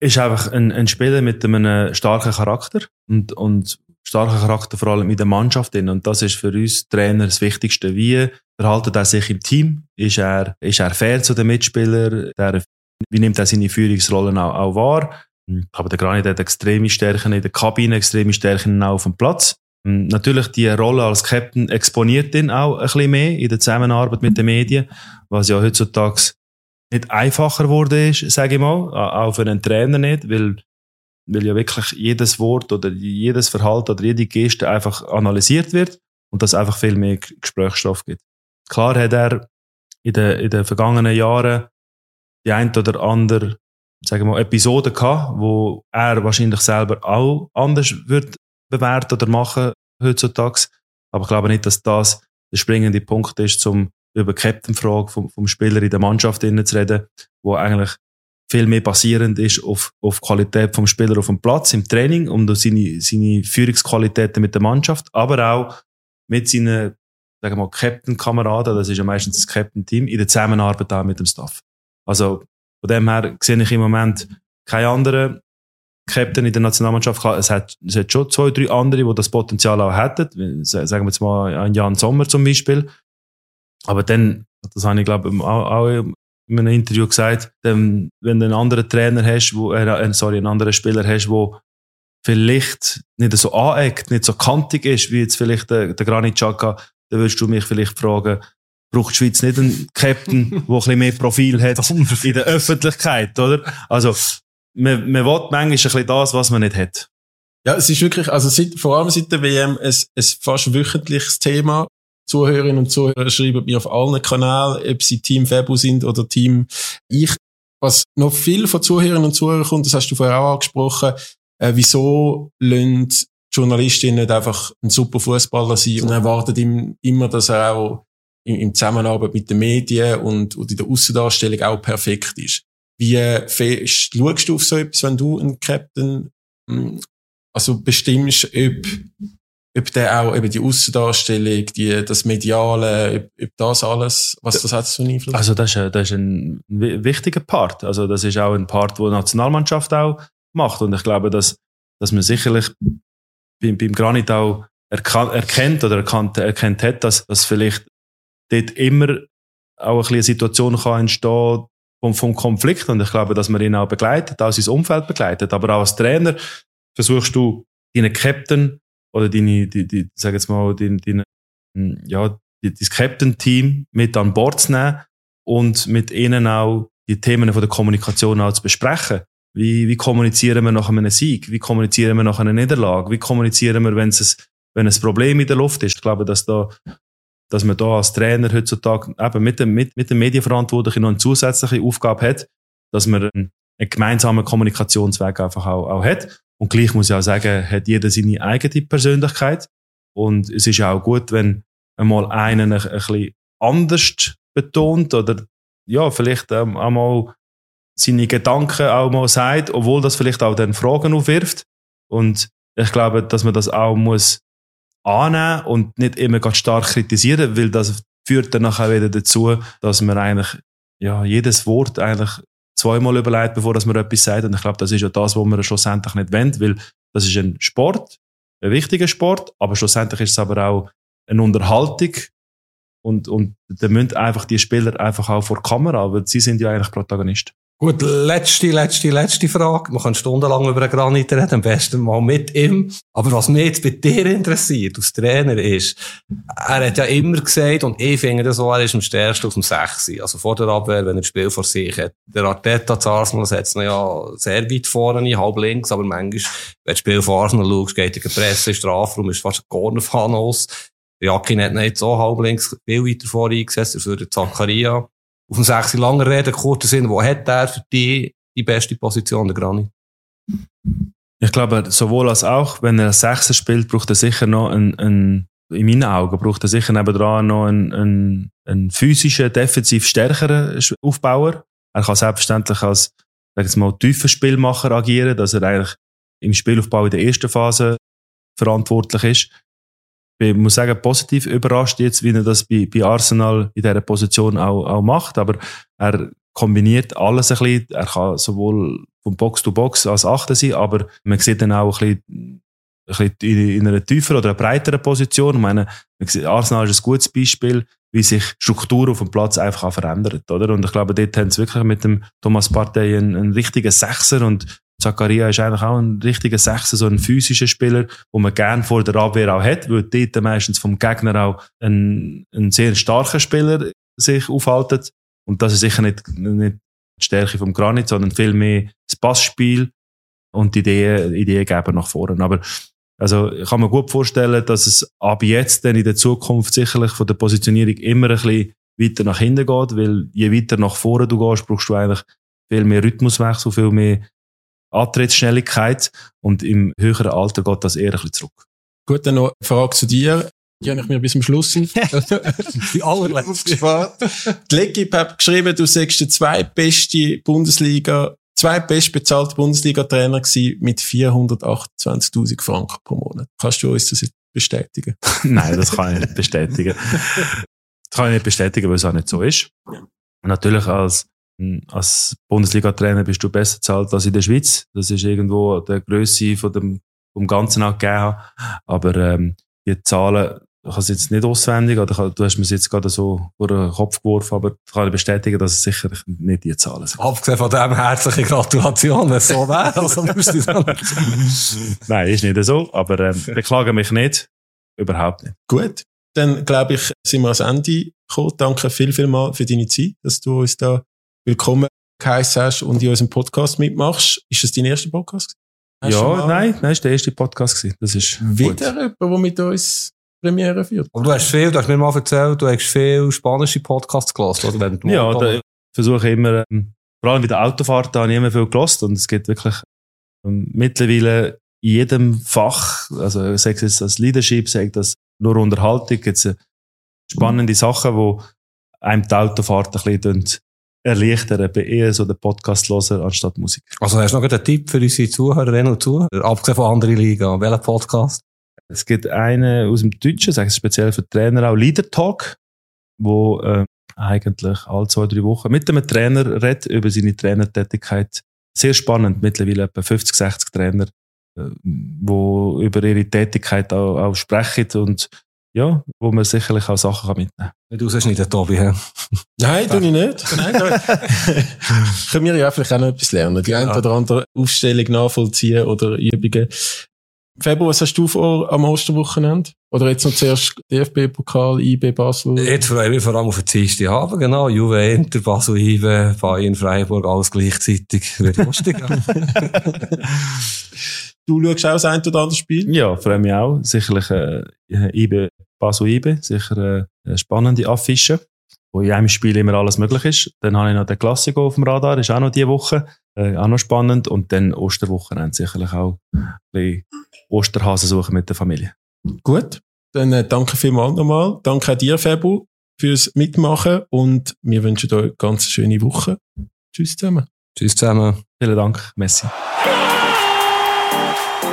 ist einfach ein, ein Spieler mit einem starken Charakter und, und starker Charakter vor allem in der Mannschaft. Und das ist für uns Trainer das Wichtigste. Wie verhaltet er sich im Team? Ist er, ist er fair zu den Mitspielern? Der, wie nimmt er seine Führungsrollen auch, auch wahr? Aber der Granit hat extreme Stärken in der Kabine, extreme Stärken auch auf dem Platz. Natürlich, die Rolle als Captain exponiert ihn auch ein bisschen mehr in der Zusammenarbeit mit den Medien, was ja heutzutage nicht einfacher wurde sage ich mal, auch für einen Trainer nicht, weil weil ja wirklich jedes Wort oder jedes Verhalten oder jede Geste einfach analysiert wird und das einfach viel mehr Gesprächsstoff gibt. Klar hat er in den, in den vergangenen Jahren die ein oder andere, sagen wir mal, Episode gehabt, wo er wahrscheinlich selber auch anders wird bewerten oder machen heutzutage. Aber ich glaube nicht, dass das der springende Punkt ist, zum über die Captain-Frage vom, vom Spieler in der Mannschaft zu reden, wo eigentlich viel mehr basierend ist auf, auf Qualität vom Spieler auf dem Platz, im Training und seine, seine Führungsqualitäten mit der Mannschaft, aber auch mit seinen, sagen wir mal, Captain-Kameraden, das ist ja meistens das Captain-Team, in der Zusammenarbeit auch mit dem Staff. Also, von dem her sehe ich im Moment keine anderen Captain in der Nationalmannschaft. Es hat, es hat schon zwei, drei andere, die das Potenzial auch hätten. Sagen wir jetzt mal ein Jan Sommer zum Beispiel. Aber dann, das habe ich glaube auch, auch in einem Interview gesagt, wenn du einen anderen Trainer hast, wo, äh, sorry, einen anderen Spieler hast, der vielleicht nicht so aneckt, nicht so kantig ist, wie jetzt vielleicht der, der Granit Xhaka, dann würdest du mich vielleicht fragen, braucht die Schweiz nicht einen Captain, der ein bisschen mehr Profil hat in der Öffentlichkeit, oder? Also, man, man will manchmal ein bisschen das, was man nicht hat. Ja, es ist wirklich, also seit, vor allem seit der WM, ein, ein fast wöchentliches Thema. Zuhörerinnen und Zuhörer schreiben mir auf allen Kanälen, ob sie Team Fabu sind oder Team ich. Was noch viel von Zuhörerinnen und Zuhörern kommt, das hast du vorher auch angesprochen, äh, wieso lassen Journalistinnen nicht einfach ein super Fußballer sein und erwartet ihm immer, dass er auch in, in Zusammenarbeit mit den Medien und, und in der Außendarstellung auch perfekt ist. Wie fest schaust du auf so etwas, wenn du einen Captain hm, also bestimmst, ob ob der auch eben die Aussendarstellung, die, das Mediale, ob, ob das alles, was das hat für einen Einfluss? Also das ist, ein, das ist ein wichtiger Part. Also das ist auch ein Part, wo die Nationalmannschaft auch macht. Und ich glaube, dass, dass man sicherlich beim, beim Granit auch erkan erkennt oder erkannt, erkennt hat, dass, dass vielleicht dort immer auch ein bisschen eine Situation kann entstehen vom, vom Konflikt. Und ich glaube, dass man ihn auch begleitet, auch sein Umfeld begleitet. Aber auch als Trainer versuchst du, deinen Captain oder deine, die, die, sag jetzt mal, deine, deine ja, die, das Captain-Team mit an Bord zu nehmen und mit ihnen auch die Themen von der Kommunikation auch zu besprechen. Wie, wie kommunizieren wir nach einem Sieg? Wie kommunizieren wir nach einer Niederlage? Wie kommunizieren wir, wenn es, wenn ein Problem in der Luft ist? Ich glaube, dass da, dass man da als Trainer heutzutage eben mit dem, mit, mit dem Medienverantwortlichen noch eine zusätzliche Aufgabe hat, dass man einen, einen gemeinsamen Kommunikationsweg einfach auch, auch hat. Und gleich muss ich auch sagen, hat jeder seine eigene Persönlichkeit. Und es ist auch gut, wenn einmal einen ein, ein bisschen anders betont oder ja, vielleicht ähm, einmal seine Gedanken auch mal sagt, obwohl das vielleicht auch dann Fragen aufwirft. Und ich glaube, dass man das auch muss annehmen und nicht immer ganz stark kritisieren, weil das führt dann nachher wieder dazu, dass man eigentlich ja, jedes Wort eigentlich zweimal überlegt, bevor man etwas sagt. Und ich glaube, das ist ja das, was man schlussendlich nicht wollen, weil das ist ein Sport, ein wichtiger Sport, aber schlussendlich ist es aber auch eine Unterhaltung. Und, und da müssen einfach die Spieler einfach auch vor der Kamera, weil sie sind ja eigentlich Protagonisten. Gut, letzte, letzte, letzte Frage. Man kann stundenlang über einen Granit reden, am besten mal mit ihm. Aber was mich jetzt bei dir interessiert, als Trainer, ist, er hat ja immer gesagt, und ich finde das so, er ist am stärksten auf dem 6. Also vor der Abwehr, wenn er das Spiel vor sich hat. Der Arteta zu Arsenal setzt ihn ja sehr weit vorne, halb links, aber manchmal, wenn das Spiel vor Arsenal schaust, geht er Presse, Strafraum, ist fast ein Cornerfahne aus. Jakin hat nicht so halb links viel weiter vor eingesetzt, für den Zakaria auf dem 6 langer Rede, kurzer Sinn, wo hat er für dich die beste Position, der Granit? Ich glaube, sowohl als auch, wenn er Sechser spielt, braucht er sicher noch einen, einen in meinen Augen, braucht er sicher nebenan noch einen, einen, einen physischen, defensiv stärkeren Aufbauer. Er kann selbstverständlich als, sag ich mal, tiefer Spielmacher agieren, dass er eigentlich im Spielaufbau in der ersten Phase verantwortlich ist ich muss sagen, positiv überrascht jetzt, wie er das bei, bei Arsenal in dieser Position auch, auch macht. Aber er kombiniert alles ein bisschen. Er kann sowohl von Box to Box als Achter sein, aber man sieht dann auch ein bisschen, ein bisschen in, einer tieferen oder breiteren Position. Ich meine, Arsenal ist ein gutes Beispiel, wie sich Struktur auf dem Platz einfach verändert, oder? Und ich glaube, dort haben sie wirklich mit dem Thomas Partey einen, einen richtigen Sechser und Zakaria ist eigentlich auch ein richtiger Sechser, so ein physischer Spieler, wo man gern vor der Abwehr auch hat, weil dort meistens vom Gegner auch ein, ein sehr starker Spieler sich aufhaltet. Und das ist sicher nicht, nicht die Stärke vom Granit, sondern vielmehr das Passspiel und die Ideen, Ideen geben nach vorne. Aber also ich kann mir gut vorstellen, dass es ab jetzt dann in der Zukunft sicherlich von der Positionierung immer ein bisschen weiter nach hinten geht, weil je weiter nach vorne du gehst, brauchst du eigentlich viel mehr Rhythmuswechsel, viel mehr Antrittsschnelligkeit und im höheren Alter geht das eher ein bisschen zurück. Gut, dann noch eine Frage zu dir. Die habe ich mir bis zum Schluss die allerletzte. die Legib hat geschrieben, du sagst der zweitbeste Bundesliga, zweitbest bezahlte Bundesliga-Trainer gewesen mit 428.000 Franken pro Monat. Kannst du uns das jetzt bestätigen? Nein, das kann ich nicht bestätigen. Das kann ich nicht bestätigen, weil es auch nicht so ist. Und natürlich als als Bundesliga-Trainer bist du besser bezahlt als in der Schweiz. Das ist irgendwo der Größe von dem, vom Ganzen auch gegeben. Aber, ähm, die Zahlen, ich habe es jetzt nicht auswendig, oder du hast mir jetzt gerade so vor den Kopf geworfen, aber ich kann bestätigen, dass es sicher nicht die Zahlen sind. Abgesehen von dem herzliche Gratulation, wenn es so wäre. Also Nein, ist nicht so, aber ähm, beklage mich nicht. Überhaupt nicht. Gut. Dann, glaube ich, sind wir ans Ende gekommen. Danke viel, viel mal für deine Zeit, dass du uns da willkommen geheißen hast und in unserem Podcast mitmachst. Ist das dein erster Podcast? Hast ja, nein, nein, das war der erste Podcast. Gewesen. Das ist wieder jemand, der mit uns Premiere führt. Aber du hast viel, du hast mir mal erzählt, du hast viel spanische Podcasts gelassen, oder? Wenn du ja, da, ich versuche immer, ähm, vor allem bei der Autofahrt, da habe ich immer viel gelassen und es gibt wirklich ähm, mittlerweile in jedem Fach, also sei es als Leadership, sei das nur Unterhaltung, gibt es spannende Sachen, wo einem die Autofahrt ein bisschen erleichtern, bei eher so den Podcast hören anstatt Musik. Also hast du noch einen Tipp für unsere Zuhörerinnen und Zuhörer, abgesehen von anderen Liga, welcher Podcast? Es gibt einen aus dem Deutschen, sage ich speziell für Trainer auch, Leader Talk, wo äh, eigentlich alle zwei, drei Wochen mit einem Trainer redet über seine Trainertätigkeit. Sehr spannend, mittlerweile etwa 50, 60 Trainer, äh, wo über ihre Tätigkeit auch, auch sprechen und ja, wo man sicherlich auch Sachen mitnehmen kann. Du sagst nicht, der Tobi, hä? Nein, tue ich nicht. Nein, können wir ja vielleicht auch noch etwas lernen. Die ja. eine oder andere Aufstellung nachvollziehen oder Übungen. Februar, was hast du vor am Osterwochenende? Oder jetzt noch zuerst DFB-Pokal, IB Basel? Jetzt freue ich mich vor allem auf den Dienstag haben, genau. Juve, Inter, Basel, IB, Bayern, Freiburg, alles gleichzeitig. Wird lustig. du schaust auch das ein oder andere Spiel? Ja, freue mich auch. Sicherlich äh, IB Basel IB, sicher eine spannende Affische, wo in einem Spiel immer alles möglich ist. Dann habe ich noch den Klassiker auf dem Radar, ist auch noch diese Woche, äh, auch noch spannend. Und dann Osterwochenende sicherlich auch ein bisschen Osterhasen suchen mit der Familie. Gut, dann äh, danke vielmals nochmal. Danke auch dir, Fabu, fürs Mitmachen und wir wünschen euch eine ganz schöne Woche. Tschüss zusammen. Tschüss zusammen. Vielen Dank. Messi.